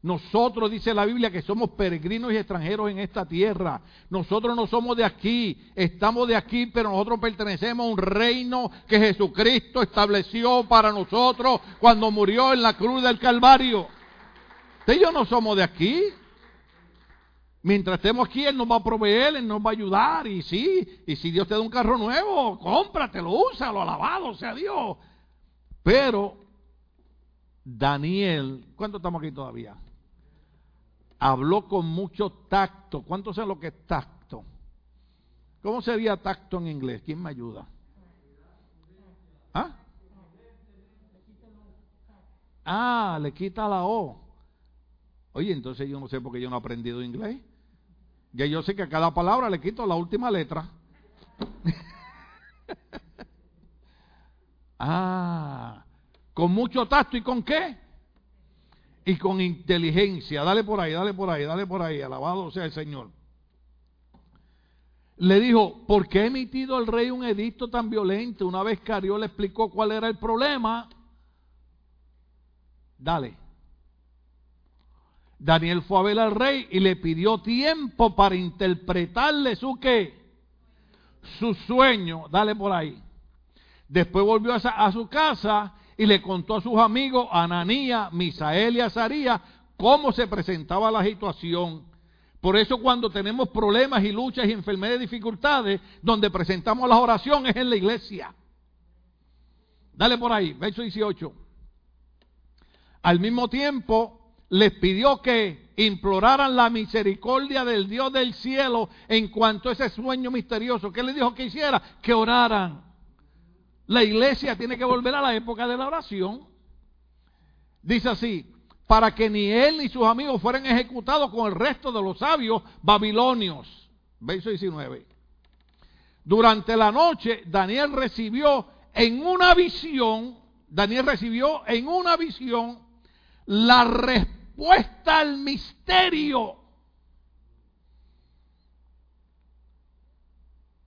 Nosotros, dice la Biblia, que somos peregrinos y extranjeros en esta tierra. Nosotros no somos de aquí, estamos de aquí, pero nosotros pertenecemos a un reino que Jesucristo estableció para nosotros cuando murió en la cruz del Calvario. Ellos no somos de aquí. Mientras estemos aquí, Él nos va a proveer, Él nos va a ayudar. Y sí, y si Dios te da un carro nuevo, cómpratelo, úsalo, alabado sea Dios. Pero Daniel, ¿cuánto estamos aquí todavía? habló con mucho tacto. ¿Cuánto sé lo que es tacto? ¿Cómo sería tacto en inglés? ¿Quién me ayuda? ¿Ah? Ah, le quita la O. Oye, entonces yo no sé por qué yo no he aprendido inglés. Ya yo sé que a cada palabra le quito la última letra. ah, con mucho tacto y con qué? y con inteligencia. Dale por ahí, dale por ahí, dale por ahí. Alabado sea el Señor. Le dijo, ¿por qué ha emitido el rey un edicto tan violento? Una vez Ariel le explicó cuál era el problema, dale. Daniel fue a ver al rey y le pidió tiempo para interpretarle su qué, su sueño. Dale por ahí. Después volvió a, su casa y le contó a sus amigos, Ananía, Misael y Azaría, cómo se presentaba la situación. Por eso cuando tenemos problemas y luchas y enfermedades y dificultades, donde presentamos las oraciones es en la iglesia. Dale por ahí, verso 18. Al mismo tiempo, les pidió que imploraran la misericordia del Dios del cielo en cuanto a ese sueño misterioso. ¿Qué les dijo que hiciera? Que oraran. La iglesia tiene que volver a la época de la oración. Dice así, para que ni él ni sus amigos fueran ejecutados con el resto de los sabios babilonios. Verso 19. Durante la noche Daniel recibió en una visión, Daniel recibió en una visión la respuesta al misterio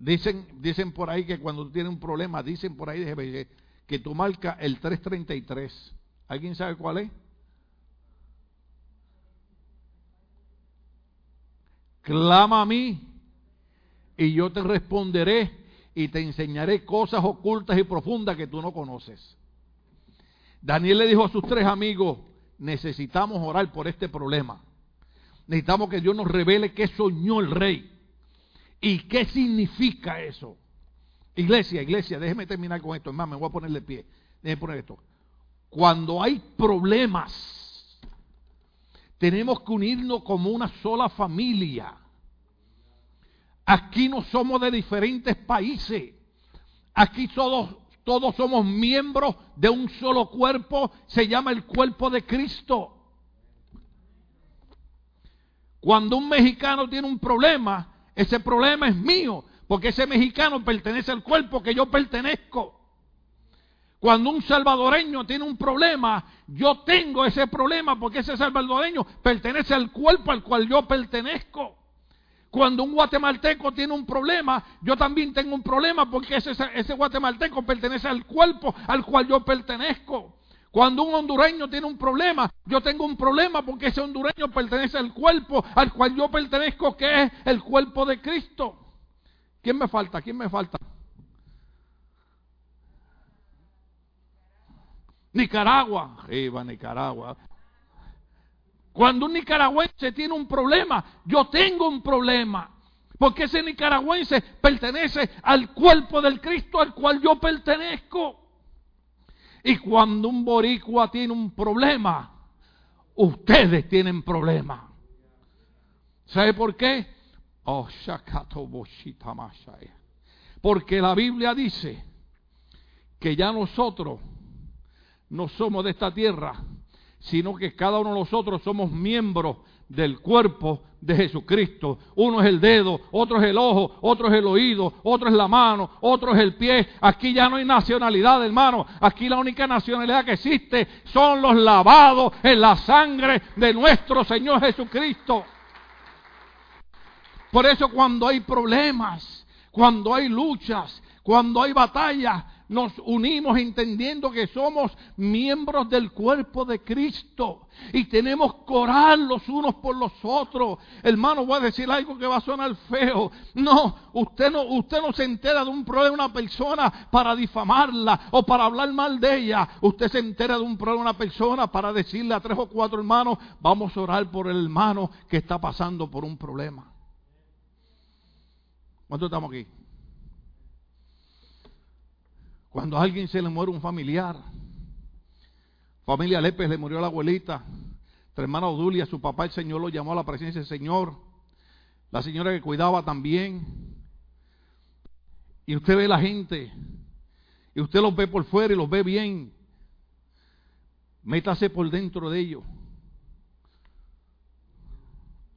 Dicen, dicen por ahí que cuando tú tienes un problema, dicen por ahí que tú marca el 333. ¿Alguien sabe cuál es? Clama a mí y yo te responderé y te enseñaré cosas ocultas y profundas que tú no conoces. Daniel le dijo a sus tres amigos, necesitamos orar por este problema. Necesitamos que Dios nos revele qué soñó el rey. ¿Y qué significa eso? Iglesia, iglesia, déjeme terminar con esto. Hermano, me voy a poner de pie. Déjeme poner esto. Cuando hay problemas, tenemos que unirnos como una sola familia. Aquí no somos de diferentes países. Aquí todos, todos somos miembros de un solo cuerpo. Se llama el cuerpo de Cristo. Cuando un mexicano tiene un problema, ese problema es mío, porque ese mexicano pertenece al cuerpo que yo pertenezco. Cuando un salvadoreño tiene un problema, yo tengo ese problema porque ese salvadoreño pertenece al cuerpo al cual yo pertenezco. Cuando un guatemalteco tiene un problema, yo también tengo un problema porque ese, guatemalteco pertenece al cuerpo al cual yo pertenezco. Cuando un hondureño tiene un problema, yo tengo un problema porque ese hondureño pertenece al cuerpo al cual yo pertenezco, que es el cuerpo de Cristo. ¿Quién me falta? ¿Quién me falta? Nicaragua. Iba Nicaragua. Cuando un nicaragüense tiene un problema, yo tengo un problema. Porque ese nicaragüense pertenece al cuerpo del Cristo al cual yo pertenezco. Y cuando un boricua tiene un problema, ustedes tienen problema. ¿Sabe por qué? Oh, Porque la Biblia dice que ya nosotros no somos de esta tierra, sino que cada uno de nosotros somos miembros del cuerpo de Jesucristo. Uno es el dedo, otro es el ojo, otro es el oído, otro es la mano, otro es el pie. Aquí ya no hay nacionalidad, hermano. Aquí la única nacionalidad que existe son los lavados en la sangre de nuestro Señor Jesucristo. Por eso cuando hay problemas, cuando hay luchas, cuando hay batallas, nos unimos entendiendo que somos miembros del cuerpo de Cristo y tenemos que orar los unos por los otros. Hermano, voy a decir algo que va a sonar feo. No, usted no, usted no se entera de un problema de una persona para difamarla o para hablar mal de ella. Usted se entera de un problema de una persona para decirle a tres o cuatro hermanos, vamos a orar por el hermano que está pasando por un problema. ¿Cuántos estamos aquí? Cuando a alguien se le muere un familiar, familia Lépez le murió la abuelita, la hermana Odulia, su papá, el Señor lo llamó a la presencia del Señor, la señora que cuidaba también, y usted ve la gente, y usted los ve por fuera y los ve bien, métase por dentro de ellos.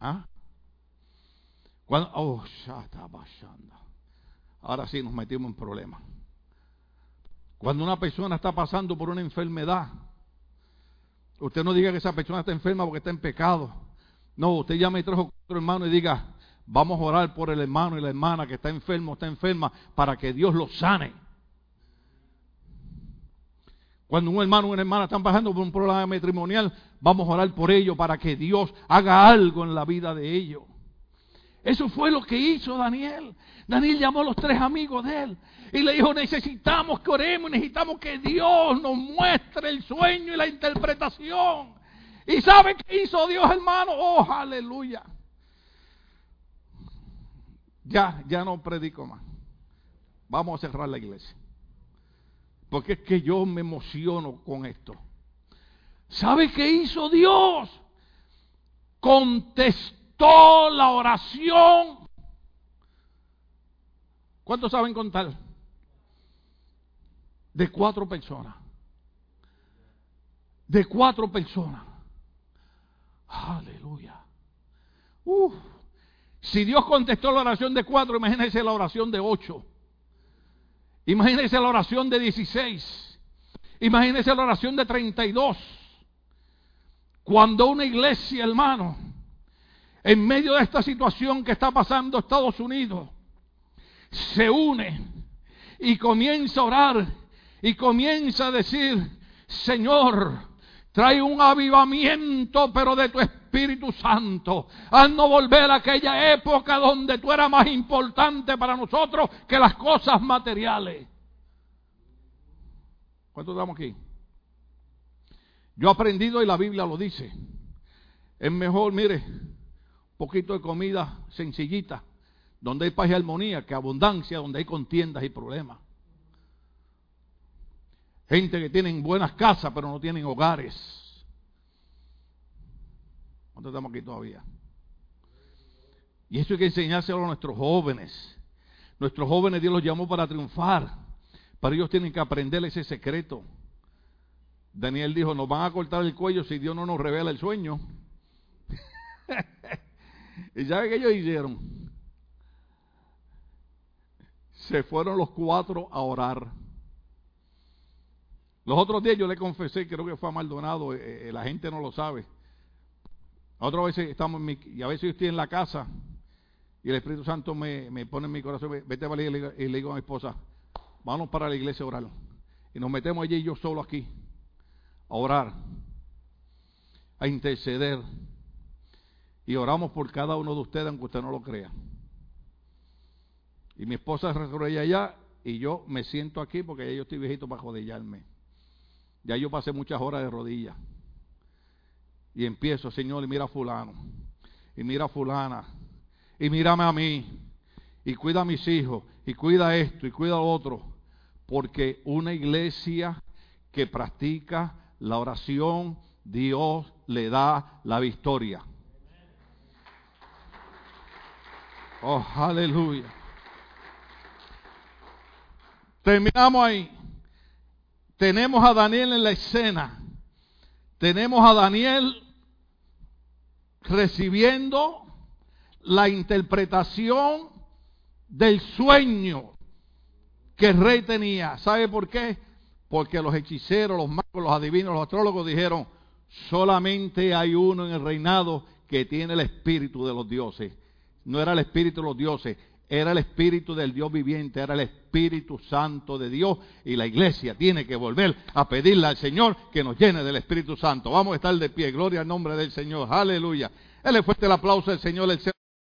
¿Ah? Cuando, oh, Ahora sí nos metimos en problemas. Cuando una persona está pasando por una enfermedad, usted no diga que esa persona está enferma porque está en pecado. No, usted llame a tres o cuatro hermanos y diga, vamos a orar por el hermano y la hermana que está enfermo, está enferma, para que Dios lo sane. Cuando un hermano o una hermana están pasando por un problema matrimonial, vamos a orar por ellos para que Dios haga algo en la vida de ellos. Eso fue lo que hizo Daniel. Daniel llamó a los tres amigos de él y le dijo, necesitamos que oremos, necesitamos que Dios nos muestre el sueño y la interpretación. ¿Y sabe qué hizo Dios, hermano? Oh, aleluya. Ya, ya no predico más. Vamos a cerrar la iglesia. Porque es que yo me emociono con esto. ¿Sabe qué hizo Dios? Contestó la oración ¿Cuántos saben contar? De cuatro personas. De cuatro personas. Aleluya. Uf. Si Dios contestó la oración de cuatro, imagínense la oración de ocho. Imagínense la oración de dieciséis. Imagínense la oración de treinta y dos. Cuando una iglesia, hermano, en medio de esta situación que está pasando Estados Unidos, se une y comienza a orar y comienza a decir, Señor, trae un avivamiento, pero de tu Espíritu Santo. Haznos volver a aquella época donde tú eras más importante para nosotros que las cosas materiales. ¿Cuántos estamos aquí? Yo he aprendido y la Biblia lo dice. Es mejor, mire, poquito de comida sencillita donde hay paz y armonía, que abundancia, donde hay contiendas y problemas. Gente que tienen buenas casas, pero no tienen hogares. ¿Cuántos estamos aquí todavía? Y eso hay que enseñárselo a nuestros jóvenes. Nuestros jóvenes Dios los llamó para triunfar. Pero ellos tienen que aprender ese secreto. Daniel dijo, nos van a cortar el cuello si Dios no nos revela el sueño. ¿Y sabe qué ellos hicieron? se fueron los cuatro a orar. Los otros días yo le confesé, creo que fue a Maldonado, eh, eh, la gente no lo sabe. Otras veces estamos en mi, y a veces yo estoy en la casa y el Espíritu Santo me, pone en mi corazón, vete a la y le digo a mi esposa, vamos para la iglesia a orar. Y nos metemos allí yo solo aquí, a orar, a interceder. Y oramos por cada uno de ustedes, aunque usted no lo crea. Y mi esposa se allá y yo me siento aquí porque ya yo estoy viejito para jodillarme. Ya yo pasé muchas horas de rodillas. Y empiezo, Señor, y mira a fulano. Y mira a fulana. Y mírame a mí. Y cuida a mis hijos. Y cuida esto. Y cuida lo otro. Porque una iglesia que practica la oración, Dios le da la victoria. Oh, aleluya. Terminamos ahí. Tenemos a Daniel en la escena. tenemos a Daniel recibiendo la interpretación del sueño que el rey tenía. ¿Sabe por qué? Porque los hechiceros, los magos, los adivinos, los astrólogos dijeron, solamente hay uno en el reinado que tiene el espíritu de los dioses. No era el espíritu de los dioses, era el espíritu del Dios viviente, era el Espíritu Santo de Dios y la iglesia tiene que volver a pedirle al Señor que nos llene del Espíritu Santo. Vamos a estar de pie, gloria al nombre del Señor, aleluya. Él fuerte el aplauso al Señor, el